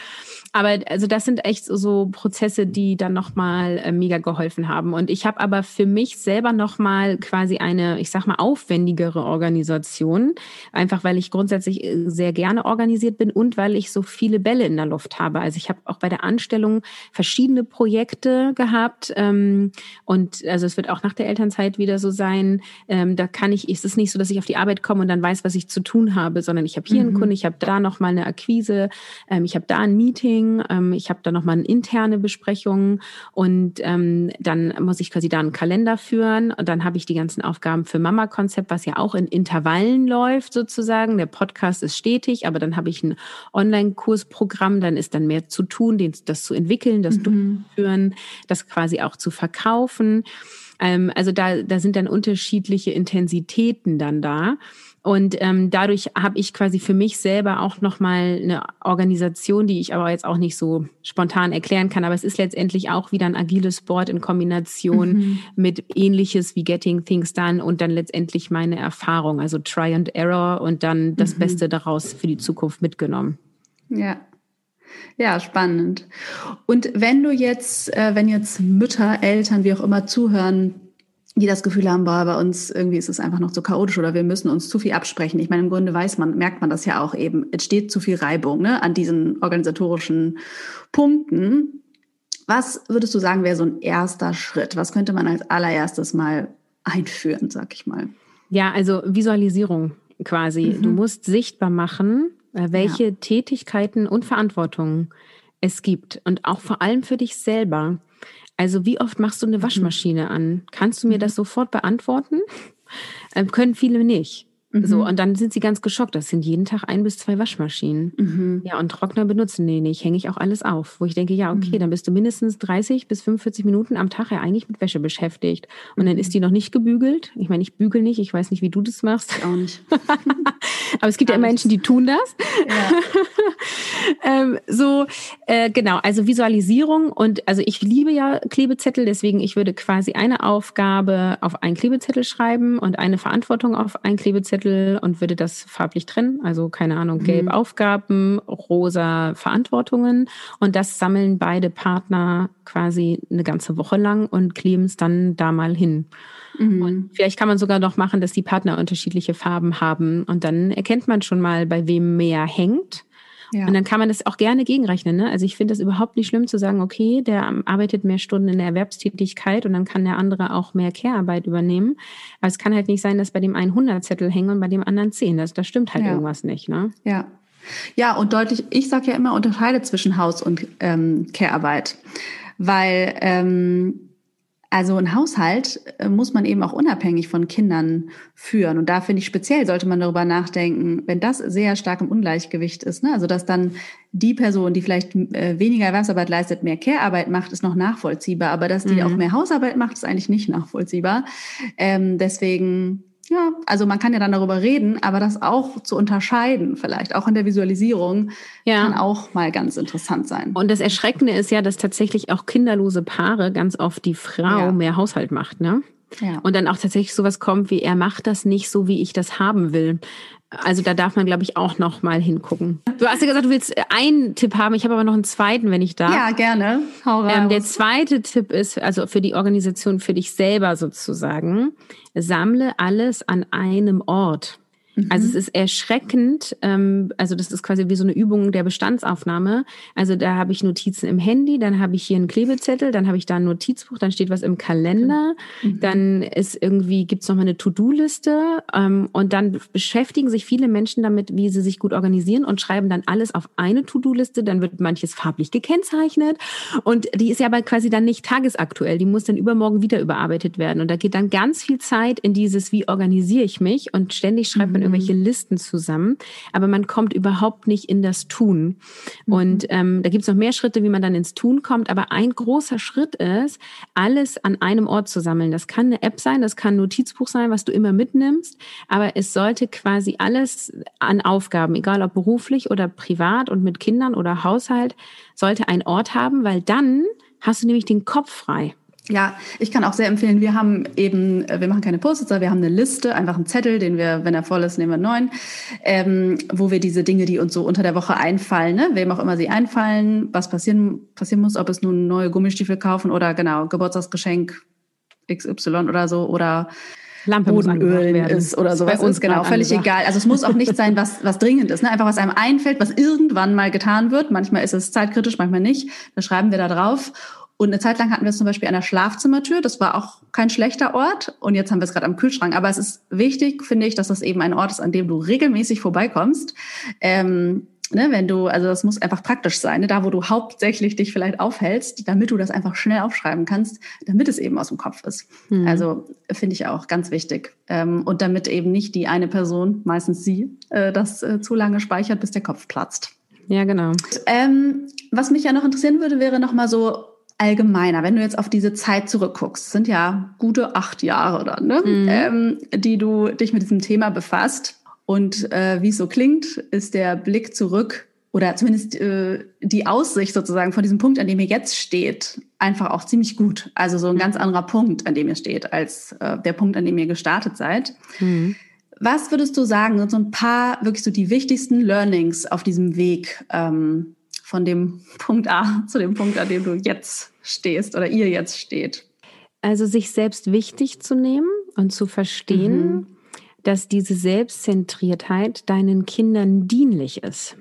aber also das sind echt so Prozesse, die dann nochmal äh, mega geholfen haben. Und ich habe aber für mich selber nochmal quasi eine, ich sag mal, aufwendigere Organisation, einfach weil ich grundsätzlich äh, sehr gerne organisiert bin und weil ich so viele Bälle in der Luft habe. Also ich habe auch bei der Anstellung verschiedene Projekte gehabt ähm, und also es wird auch nach der Elternzeit wieder so sein. Ähm, da kann ich, ist es nicht so, dass ich auf die Arbeit komme und dann weiß, was ich zu tun habe habe, sondern ich habe hier mhm. einen Kunden, ich habe da noch mal eine Akquise, ähm, ich habe da ein Meeting, ähm, ich habe da noch mal eine interne Besprechung und ähm, dann muss ich quasi da einen Kalender führen und dann habe ich die ganzen Aufgaben für Mama Konzept, was ja auch in Intervallen läuft sozusagen. Der Podcast ist stetig, aber dann habe ich ein Online-Kursprogramm, dann ist dann mehr zu tun, den, das zu entwickeln, das mhm. mhm. durchführen, das quasi auch zu verkaufen. Ähm, also da, da sind dann unterschiedliche Intensitäten dann da. Und ähm, dadurch habe ich quasi für mich selber auch nochmal eine Organisation, die ich aber jetzt auch nicht so spontan erklären kann. Aber es ist letztendlich auch wieder ein agiles Board in Kombination mhm. mit ähnliches wie Getting Things Done und dann letztendlich meine Erfahrung, also Try and Error und dann das mhm. Beste daraus für die Zukunft mitgenommen. Ja, ja, spannend. Und wenn du jetzt, äh, wenn jetzt Mütter, Eltern, wie auch immer zuhören, die das Gefühl haben, boah, bei uns irgendwie ist es einfach noch zu chaotisch oder wir müssen uns zu viel absprechen. Ich meine, im Grunde weiß man, merkt man das ja auch eben. Es steht zu viel Reibung ne, an diesen organisatorischen Punkten. Was würdest du sagen, wäre so ein erster Schritt? Was könnte man als allererstes mal einführen, sag ich mal? Ja, also Visualisierung quasi. Mhm. Du musst sichtbar machen, äh, welche ja. Tätigkeiten und Verantwortungen es gibt und auch vor allem für dich selber. Also wie oft machst du eine mhm. Waschmaschine an? Kannst du mir mhm. das sofort beantworten? Ähm, können viele nicht. Mhm. So, und dann sind sie ganz geschockt. Das sind jeden Tag ein bis zwei Waschmaschinen. Mhm. Ja, und Trockner benutzen, nee, nee, ich hänge ich auch alles auf. Wo ich denke, ja, okay, mhm. dann bist du mindestens 30 bis 45 Minuten am Tag ja eigentlich mit Wäsche beschäftigt. Und dann ist mhm. die noch nicht gebügelt. Ich meine, ich bügel nicht, ich weiß nicht, wie du das machst. Ich auch nicht. [laughs] Aber es gibt ja Menschen, die tun das. Ja. [laughs] ähm, so, äh, genau, also Visualisierung und also ich liebe ja Klebezettel, deswegen ich würde quasi eine Aufgabe auf einen Klebezettel schreiben und eine Verantwortung auf einen Klebezettel Zettel und würde das farblich trennen. Also keine Ahnung, mhm. gelb mhm. Aufgaben, rosa Verantwortungen. Und das sammeln beide Partner quasi eine ganze Woche lang und kleben es dann da mal hin. Mhm. Und vielleicht kann man sogar noch machen, dass die Partner unterschiedliche Farben haben. Und dann erkennt man schon mal, bei wem mehr hängt. Ja. Und dann kann man das auch gerne gegenrechnen. Ne? Also ich finde das überhaupt nicht schlimm zu sagen, okay, der arbeitet mehr Stunden in der Erwerbstätigkeit und dann kann der andere auch mehr Care-Arbeit übernehmen. Aber es kann halt nicht sein, dass bei dem einen 100 Zettel hängen und bei dem anderen 10. Das, das stimmt halt ja. irgendwas nicht. Ne? Ja. Ja, und deutlich, ich sage ja immer, unterscheide zwischen Haus- und ähm, Care-Arbeit. Weil ähm, also ein Haushalt äh, muss man eben auch unabhängig von Kindern führen. Und da finde ich speziell, sollte man darüber nachdenken, wenn das sehr stark im Ungleichgewicht ist. Ne? Also dass dann die Person, die vielleicht äh, weniger Erwerbsarbeit leistet, mehr Care-Arbeit macht, ist noch nachvollziehbar. Aber dass die mhm. auch mehr Hausarbeit macht, ist eigentlich nicht nachvollziehbar. Ähm, deswegen ja, also man kann ja dann darüber reden, aber das auch zu unterscheiden, vielleicht auch in der Visualisierung, ja. kann auch mal ganz interessant sein. Und das Erschreckende ist ja, dass tatsächlich auch kinderlose Paare ganz oft die Frau ja. mehr Haushalt macht, ne? Ja. Und dann auch tatsächlich sowas kommt wie, er macht das nicht so, wie ich das haben will. Also da darf man, glaube ich, auch noch mal hingucken. Du hast ja gesagt, du willst einen Tipp haben. Ich habe aber noch einen zweiten, wenn ich darf. Ja, gerne. Hau raus. Ähm, der zweite Tipp ist, also für die Organisation, für dich selber sozusagen, sammle alles an einem Ort. Also es mhm. ist erschreckend, ähm, also das ist quasi wie so eine Übung der Bestandsaufnahme. Also da habe ich Notizen im Handy, dann habe ich hier einen Klebezettel, dann habe ich da ein Notizbuch, dann steht was im Kalender, mhm. dann ist irgendwie, gibt's noch mal eine To-Do-Liste ähm, und dann beschäftigen sich viele Menschen damit, wie sie sich gut organisieren und schreiben dann alles auf eine To-Do-Liste, dann wird manches farblich gekennzeichnet und die ist ja aber quasi dann nicht tagesaktuell, die muss dann übermorgen wieder überarbeitet werden und da geht dann ganz viel Zeit in dieses, wie organisiere ich mich und ständig schreibt man irgendwelche mhm. Listen zusammen, aber man kommt überhaupt nicht in das Tun. Mhm. Und ähm, da gibt es noch mehr Schritte, wie man dann ins Tun kommt, aber ein großer Schritt ist, alles an einem Ort zu sammeln. Das kann eine App sein, das kann ein Notizbuch sein, was du immer mitnimmst, aber es sollte quasi alles an Aufgaben, egal ob beruflich oder privat und mit Kindern oder Haushalt, sollte ein Ort haben, weil dann hast du nämlich den Kopf frei. Ja, ich kann auch sehr empfehlen, wir haben eben, äh, wir machen keine Post-its, wir haben eine Liste, einfach einen Zettel, den wir, wenn er voll ist, nehmen wir einen neuen, ähm, wo wir diese Dinge, die uns so unter der Woche einfallen, ne, wem auch immer sie einfallen, was passieren, passieren muss, ob es nun neue Gummistiefel kaufen oder genau, Geburtstagsgeschenk XY oder so oder Lampe Bodenölen ist oder sowas. Bei uns ist genau völlig egal. Also es muss auch nicht sein, was, was dringend ist. Ne? Einfach was einem einfällt, was irgendwann mal getan wird. Manchmal ist es zeitkritisch, manchmal nicht. Da schreiben wir da drauf. Und eine Zeit lang hatten wir es zum Beispiel an der Schlafzimmertür. Das war auch kein schlechter Ort. Und jetzt haben wir es gerade am Kühlschrank. Aber es ist wichtig, finde ich, dass das eben ein Ort ist, an dem du regelmäßig vorbeikommst. Ähm, ne, wenn du, also das muss einfach praktisch sein, ne, da wo du hauptsächlich dich vielleicht aufhältst, damit du das einfach schnell aufschreiben kannst, damit es eben aus dem Kopf ist. Mhm. Also finde ich auch ganz wichtig. Ähm, und damit eben nicht die eine Person, meistens sie, äh, das äh, zu lange speichert, bis der Kopf platzt. Ja, genau. Ähm, was mich ja noch interessieren würde, wäre nochmal so allgemeiner, wenn du jetzt auf diese Zeit zurückguckst, sind ja gute acht Jahre dann, ne? Mhm. Ähm, die du dich mit diesem Thema befasst. Und äh, wie es so klingt, ist der Blick zurück oder zumindest äh, die Aussicht sozusagen von diesem Punkt, an dem ihr jetzt steht, einfach auch ziemlich gut. Also so ein ganz anderer Punkt, an dem ihr steht, als äh, der Punkt, an dem ihr gestartet seid. Mhm. Was würdest du sagen, sind so ein paar wirklich so die wichtigsten Learnings auf diesem Weg ähm, von dem Punkt A [laughs] zu dem Punkt, an dem du jetzt stehst oder ihr jetzt steht? Also sich selbst wichtig zu nehmen und zu verstehen, mhm. dass diese Selbstzentriertheit deinen Kindern dienlich ist.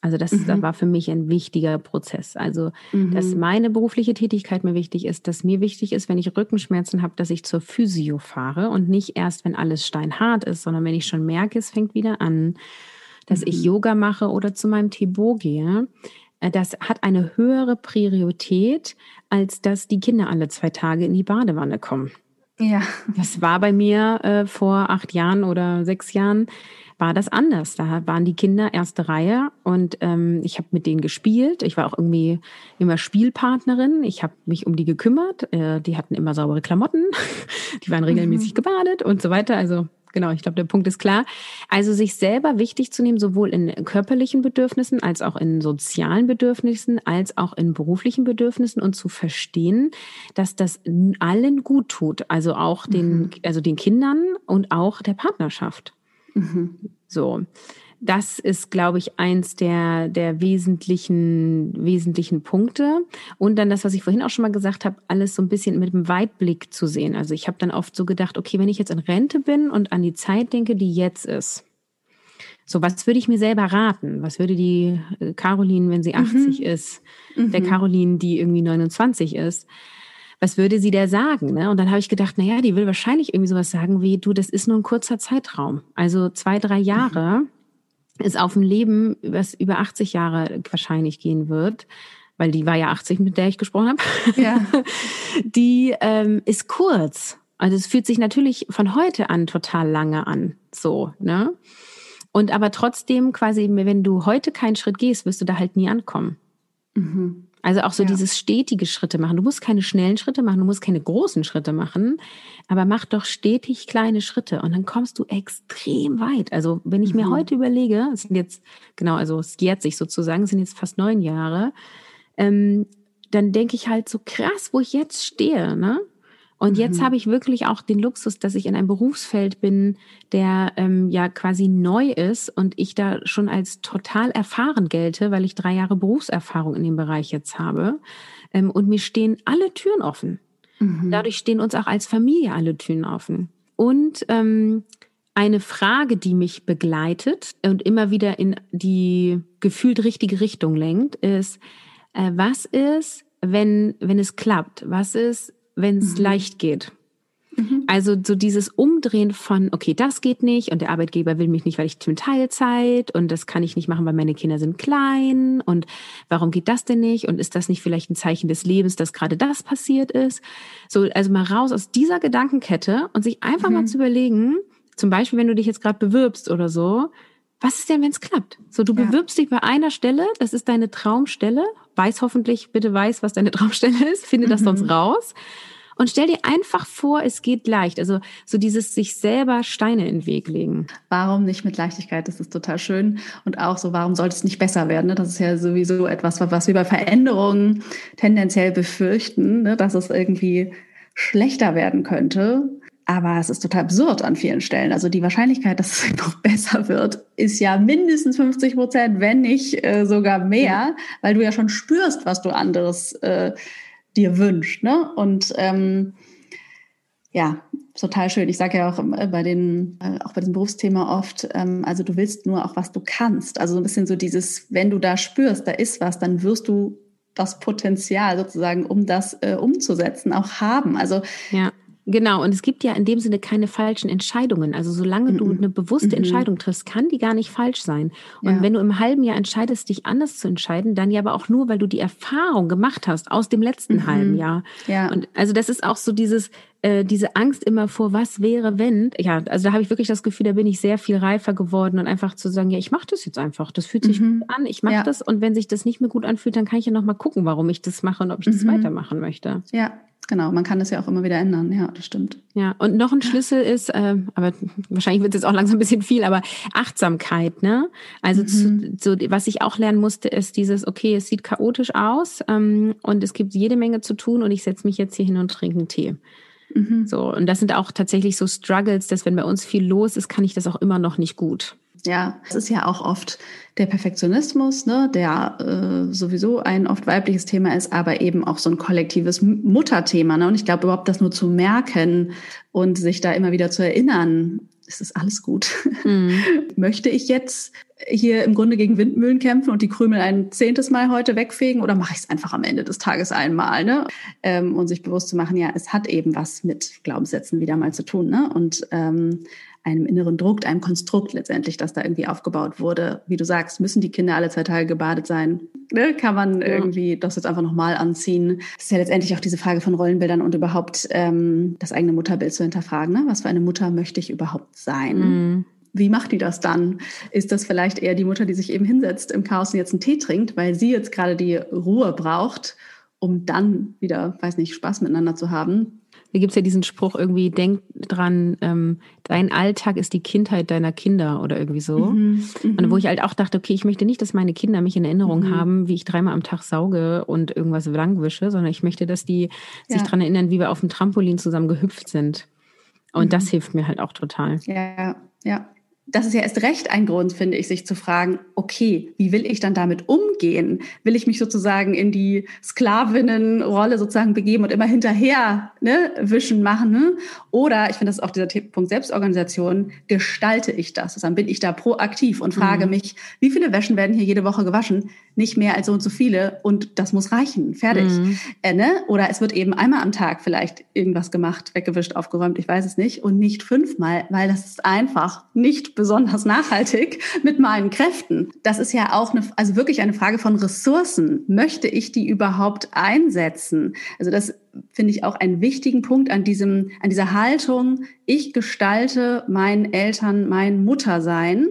Also das, mhm. das, war für mich ein wichtiger Prozess. Also, mhm. dass meine berufliche Tätigkeit mir wichtig ist, dass mir wichtig ist, wenn ich Rückenschmerzen habe, dass ich zur Physio fahre und nicht erst, wenn alles steinhart ist, sondern wenn ich schon merke, es fängt wieder an, dass mhm. ich Yoga mache oder zu meinem Tebo gehe. Äh, das hat eine höhere Priorität, als dass die Kinder alle zwei Tage in die Badewanne kommen. Ja. Das war bei mir äh, vor acht Jahren oder sechs Jahren war das anders. Da waren die Kinder erste Reihe und ähm, ich habe mit denen gespielt. Ich war auch irgendwie immer Spielpartnerin. Ich habe mich um die gekümmert. Äh, die hatten immer saubere Klamotten. [laughs] die waren regelmäßig mhm. gebadet und so weiter. Also genau, ich glaube, der Punkt ist klar. Also sich selber wichtig zu nehmen, sowohl in körperlichen Bedürfnissen als auch in sozialen Bedürfnissen, als auch in beruflichen Bedürfnissen und zu verstehen, dass das allen gut tut. Also auch den, mhm. also den Kindern und auch der Partnerschaft. Mhm. So. Das ist, glaube ich, eins der, der wesentlichen, wesentlichen Punkte. Und dann das, was ich vorhin auch schon mal gesagt habe, alles so ein bisschen mit dem Weitblick zu sehen. Also ich habe dann oft so gedacht, okay, wenn ich jetzt in Rente bin und an die Zeit denke, die jetzt ist, so, was würde ich mir selber raten? Was würde die äh, Caroline, wenn sie 80 mhm. ist, der mhm. Caroline, die irgendwie 29 ist, was würde sie der sagen? Ne? Und dann habe ich gedacht, na ja, die will wahrscheinlich irgendwie sowas sagen wie, du, das ist nur ein kurzer Zeitraum. Also zwei, drei Jahre mhm. Ist auf ein Leben, was über 80 Jahre wahrscheinlich gehen wird, weil die war ja 80, mit der ich gesprochen habe. Ja. [laughs] die ähm, ist kurz. Also es fühlt sich natürlich von heute an total lange an. So, ne? Und aber trotzdem quasi, wenn du heute keinen Schritt gehst, wirst du da halt nie ankommen. Mhm. Also auch so ja. dieses stetige Schritte machen. Du musst keine schnellen Schritte machen, du musst keine großen Schritte machen, aber mach doch stetig kleine Schritte und dann kommst du extrem weit. Also wenn ich mhm. mir heute überlege, es sind jetzt, genau, also es jährt sich sozusagen, es sind jetzt fast neun Jahre, ähm, dann denke ich halt so krass, wo ich jetzt stehe, ne? Und jetzt mhm. habe ich wirklich auch den Luxus, dass ich in einem Berufsfeld bin, der ähm, ja quasi neu ist und ich da schon als total erfahren gelte, weil ich drei Jahre Berufserfahrung in dem Bereich jetzt habe. Ähm, und mir stehen alle Türen offen. Mhm. Dadurch stehen uns auch als Familie alle Türen offen. Und ähm, eine Frage, die mich begleitet und immer wieder in die gefühlt richtige Richtung lenkt, ist, äh, was ist, wenn, wenn es klappt? Was ist, wenn es mhm. leicht geht. Mhm. Also so dieses Umdrehen von, okay, das geht nicht und der Arbeitgeber will mich nicht, weil ich bin Teilzeit und das kann ich nicht machen, weil meine Kinder sind klein und warum geht das denn nicht und ist das nicht vielleicht ein Zeichen des Lebens, dass gerade das passiert ist? So, also mal raus aus dieser Gedankenkette und sich einfach mhm. mal zu überlegen, zum Beispiel, wenn du dich jetzt gerade bewirbst oder so, was ist denn, wenn es klappt? So, du ja. bewirbst dich bei einer Stelle, das ist deine Traumstelle, weiß hoffentlich, bitte weiß, was deine [laughs] Traumstelle ist, finde das mhm. sonst raus. Und stell dir einfach vor, es geht leicht. Also so dieses sich selber Steine in den Weg legen. Warum nicht mit Leichtigkeit? Das ist total schön. Und auch so, warum sollte es nicht besser werden? Ne? Das ist ja sowieso etwas, was wir bei Veränderungen tendenziell befürchten, ne? dass es irgendwie schlechter werden könnte. Aber es ist total absurd an vielen Stellen. Also die Wahrscheinlichkeit, dass es [laughs] noch besser wird, ist ja mindestens 50 Prozent, wenn nicht äh, sogar mehr, weil du ja schon spürst, was du anderes äh, dir wünscht. Ne? Und ähm, ja, total schön. Ich sage ja auch äh, bei den, äh, auch bei diesem Berufsthema oft, ähm, also du willst nur auch, was du kannst. Also so ein bisschen so dieses, wenn du da spürst, da ist was, dann wirst du das Potenzial sozusagen, um das äh, umzusetzen, auch haben. Also ja Genau, und es gibt ja in dem Sinne keine falschen Entscheidungen. Also solange du eine bewusste Mhm. Entscheidung triffst, kann die gar nicht falsch sein. Und Ja. wenn du im halben Jahr entscheidest, dich anders zu entscheiden, dann ja aber auch nur, weil du die Erfahrung gemacht hast aus dem letzten halben Jahr. Ja. Und also das ist auch so dieses, äh, diese Angst immer vor, was wäre, wenn. Ja, also da habe ich wirklich das Gefühl, da bin ich sehr viel reifer geworden und einfach zu sagen, ja, ich mache das jetzt einfach. Das fühlt sich gut an, ich mache Mhm. Ja. das. Und wenn sich das nicht mehr gut anfühlt, dann kann ich ja noch mal gucken, warum ich das mache und ob ich Mhm. das weitermachen möchte. Ja, genau. Man kann das ja auch immer wieder ändern. Ja, das stimmt. Ja, und noch ein Schlüssel ist, ähm, aber wahrscheinlich wird es jetzt auch langsam ein bisschen viel, aber Achtsamkeit, ne? Also zu, so, was ich auch lernen musste, ist dieses, okay, es sieht chaotisch aus ähm, und es gibt jede Menge zu tun und ich setze mich jetzt hier hin und trinke einen Tee. So, und das sind auch tatsächlich so Struggles, dass wenn bei uns viel los ist, kann ich das auch immer noch nicht gut. Ja, es ist ja auch oft der Perfektionismus, ne, der äh, sowieso ein oft weibliches Thema ist, aber eben auch so ein kollektives Mutterthema. Ne? Und ich glaube, überhaupt das nur zu merken und sich da immer wieder zu erinnern, es ist alles gut. [laughs] Möchte ich jetzt hier im Grunde gegen Windmühlen kämpfen und die Krümel ein zehntes Mal heute wegfegen oder mache ich es einfach am Ende des Tages einmal? Ne? Ähm, und sich bewusst zu machen, ja, es hat eben was mit Glaubenssätzen wieder mal zu tun. Ne? Und ähm, einem inneren Druck, einem Konstrukt letztendlich, das da irgendwie aufgebaut wurde. Wie du sagst, müssen die Kinder alle zwei Tage gebadet sein? Ne? Kann man Ja. irgendwie das jetzt einfach nochmal anziehen? Das ist ja letztendlich auch diese Frage von Rollenbildern und überhaupt ähm, das eigene Mutterbild zu hinterfragen. Ne? Was für eine Mutter möchte ich überhaupt sein? Mhm. Wie macht die das dann? Ist das vielleicht eher die Mutter, die sich eben hinsetzt im Chaos und jetzt einen Tee trinkt, weil sie jetzt gerade die Ruhe braucht, um dann wieder, weiß nicht, Spaß miteinander zu haben? Da gibt's ja diesen Spruch irgendwie, denk dran, ähm, dein Alltag ist die Kindheit deiner Kinder oder irgendwie so. Mhm. Und wo ich halt auch dachte, okay, ich möchte nicht, dass meine Kinder mich in Erinnerung Mhm. haben, wie ich dreimal am Tag sauge und irgendwas langwische, sondern ich möchte, dass die sich Ja. dran erinnern, wie wir auf dem Trampolin zusammen gehüpft sind. Und Mhm. das hilft mir halt auch total. Ja, ja. Das ist ja erst recht ein Grund, finde ich, sich zu fragen, okay, wie will ich dann damit umgehen? Will ich mich sozusagen in die Sklavinnenrolle sozusagen begeben und immer hinterher ne, wischen machen? Ne? Oder, ich finde, das ist auch dieser Punkt Selbstorganisation, gestalte ich das? Also dann bin ich da proaktiv und frage Mhm. mich, wie viele Wäschen werden hier jede Woche gewaschen? Nicht mehr als so und so viele und das muss reichen, fertig. Mhm. Äh, ne? Oder es wird eben einmal am Tag vielleicht irgendwas gemacht, weggewischt, aufgeräumt, ich weiß es nicht, und nicht fünfmal, weil das ist einfach nicht besonders nachhaltig mit meinen Kräften. Das ist ja auch eine, also wirklich eine Frage von Ressourcen. Möchte ich die überhaupt einsetzen? Also das finde ich auch einen wichtigen Punkt an diesem, an dieser Haltung. Ich gestalte meinen Eltern, mein Muttersein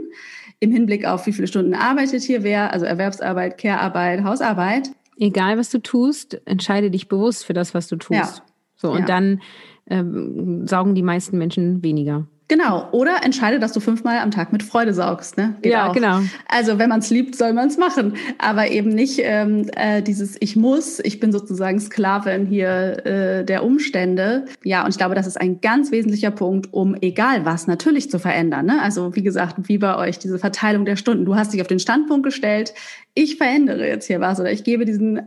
im Hinblick auf wie viele Stunden arbeitet hier wer, also Erwerbsarbeit, Care-Arbeit, Hausarbeit. Egal, was du tust, entscheide dich bewusst für das, was du tust. Ja. So, und Ja. dann ähm, saugen die meisten Menschen weniger. Genau. Oder entscheide, dass du fünfmal am Tag mit Freude saugst. Ne? Geht Ja, auch. genau. Also wenn man es liebt, soll man es machen. Aber eben nicht ähm, äh, dieses Ich muss, ich bin sozusagen Sklavin hier äh, der Umstände. Ja, und ich glaube, das ist ein ganz wesentlicher Punkt, um egal was natürlich zu verändern. Ne? Also wie gesagt, wie bei euch, diese Verteilung der Stunden. Du hast dich auf den Standpunkt gestellt, ich verändere jetzt hier was oder ich gebe diesen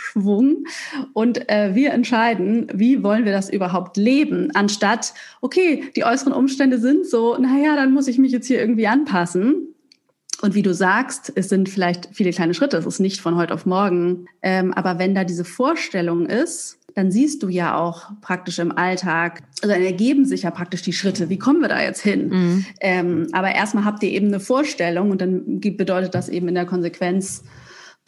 Anschwung und äh, wir entscheiden, wie wollen wir das überhaupt leben, anstatt, okay, die äußeren Umstände sind so, naja, dann muss ich mich jetzt hier irgendwie anpassen. Und wie du sagst, es sind vielleicht viele kleine Schritte, es ist nicht von heute auf morgen. Ähm, aber wenn da diese Vorstellung ist, dann siehst du ja auch praktisch im Alltag, also dann ergeben sich ja praktisch die Schritte. Wie kommen wir da jetzt hin? Mhm. Ähm, aber erstmal habt ihr eben eine Vorstellung und dann bedeutet das eben in der Konsequenz,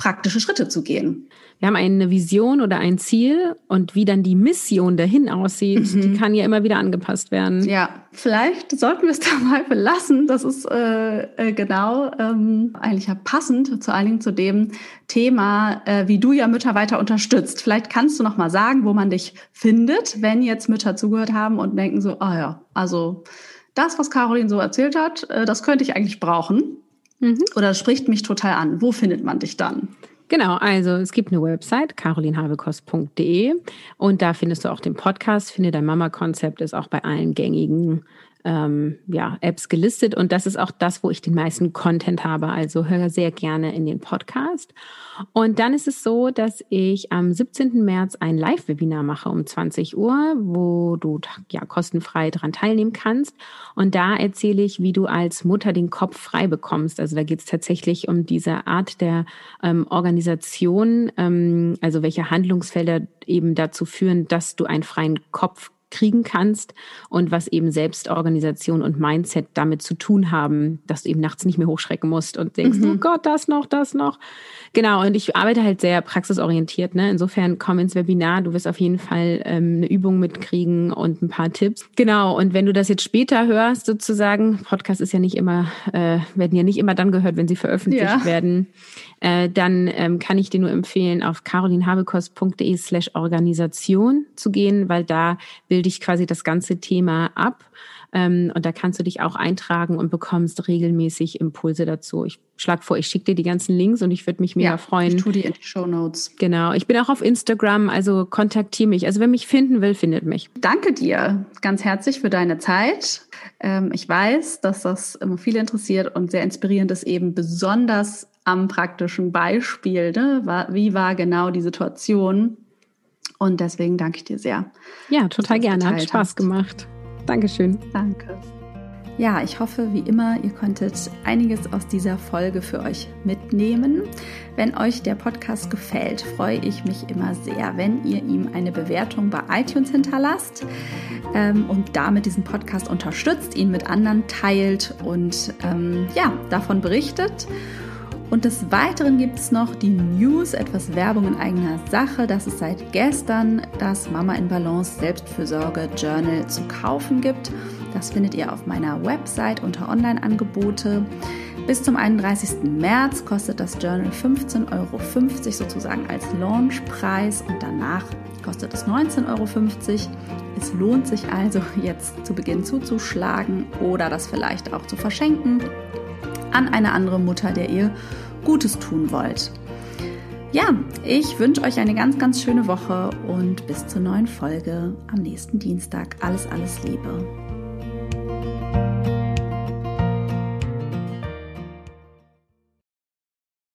praktische Schritte zu gehen. Wir haben eine Vision oder ein Ziel und wie dann die Mission dahin aussieht, die kann ja immer wieder angepasst werden. Ja, vielleicht sollten wir es [laughs] dabei belassen. Das ist äh, äh, genau ähm, eigentlich ja passend, vor allen Dingen zu dem Thema, äh, wie du ja Mütter weiter unterstützt. Vielleicht kannst du noch mal sagen, wo man dich findet, wenn jetzt Mütter zugehört haben und denken so, ah ja, also das, was Caroline so erzählt hat, äh, das könnte ich eigentlich brauchen. Mhm. Oder spricht mich total an. Wo findet man dich dann? Genau, also es gibt eine Website, carolinhabekost.de und da findest du auch den Podcast, Finde dein Mama-Konzept, ist auch bei allen gängigen ähm, ja, Apps gelistet und das ist auch das, wo ich den meisten Content habe. Also höre sehr gerne in den Podcast. Und dann ist es so, dass ich am 17. März ein Live-Webinar mache um 20 Uhr, wo du ja kostenfrei daran teilnehmen kannst. Und da erzähle ich, wie du als Mutter den Kopf frei bekommst. Also da geht es tatsächlich um diese Art der ähm, Organisation, ähm, also welche Handlungsfelder eben dazu führen, dass du einen freien Kopf kriegen kannst und was eben Selbstorganisation und Mindset damit zu tun haben, dass du eben nachts nicht mehr hochschrecken musst und denkst, mhm. oh Gott, das noch, das noch. Genau, und ich arbeite halt sehr praxisorientiert. Ne? Insofern komm ins Webinar, du wirst auf jeden Fall ähm, eine Übung mitkriegen und ein paar Tipps. Genau, und wenn du das jetzt später hörst, sozusagen, Podcast ist ja nicht immer, äh, werden ja nicht immer dann gehört, wenn sie veröffentlicht ja. werden, äh, dann ähm, kann ich dir nur empfehlen, auf carolinhabekost.de slash Organisation zu gehen, weil da bilde ich quasi das ganze Thema ab. Ähm, und da kannst du dich auch eintragen und bekommst regelmäßig Impulse dazu. Ich schlage vor, ich schicke dir die ganzen Links und ich würde mich mega ja, freuen. Ich tue die in die Show Notes. Genau. Ich bin auch auf Instagram, also kontaktiere mich. Also wer mich finden will, findet mich. Danke dir ganz herzlich für deine Zeit. Ähm, ich weiß, dass das immer viele interessiert und sehr inspirierend ist, eben besonders am praktischen Beispiel. Ne? Wie war genau die Situation? Und deswegen danke ich dir sehr. Ja, total gerne. Hat Spaß hast. gemacht. Dankeschön. Danke. Ja, ich hoffe, wie immer, ihr konntet einiges aus dieser Folge für euch mitnehmen. Wenn euch der Podcast gefällt, freue ich mich immer sehr, wenn ihr ihm eine Bewertung bei iTunes hinterlasst ähm, und damit diesen Podcast unterstützt, ihn mit anderen teilt und ähm, ja, davon berichtet. Und des Weiteren gibt es noch die News, etwas Werbung in eigener Sache. Das ist seit gestern das Mama in Balance Selbstfürsorge Journal zu kaufen gibt. Das findet ihr auf meiner Website unter Online-Angebote. Bis zum 31. März kostet das Journal 15,50 Euro sozusagen als Launchpreis und danach kostet es 19,50 Euro. Es lohnt sich also jetzt zu Beginn zuzuschlagen oder das vielleicht auch zu verschenken an eine andere Mutter, der ihr Gutes tun wollt. Ja, ich wünsche euch eine ganz, ganz schöne Woche und bis zur neuen Folge am nächsten Dienstag. Alles, alles Liebe.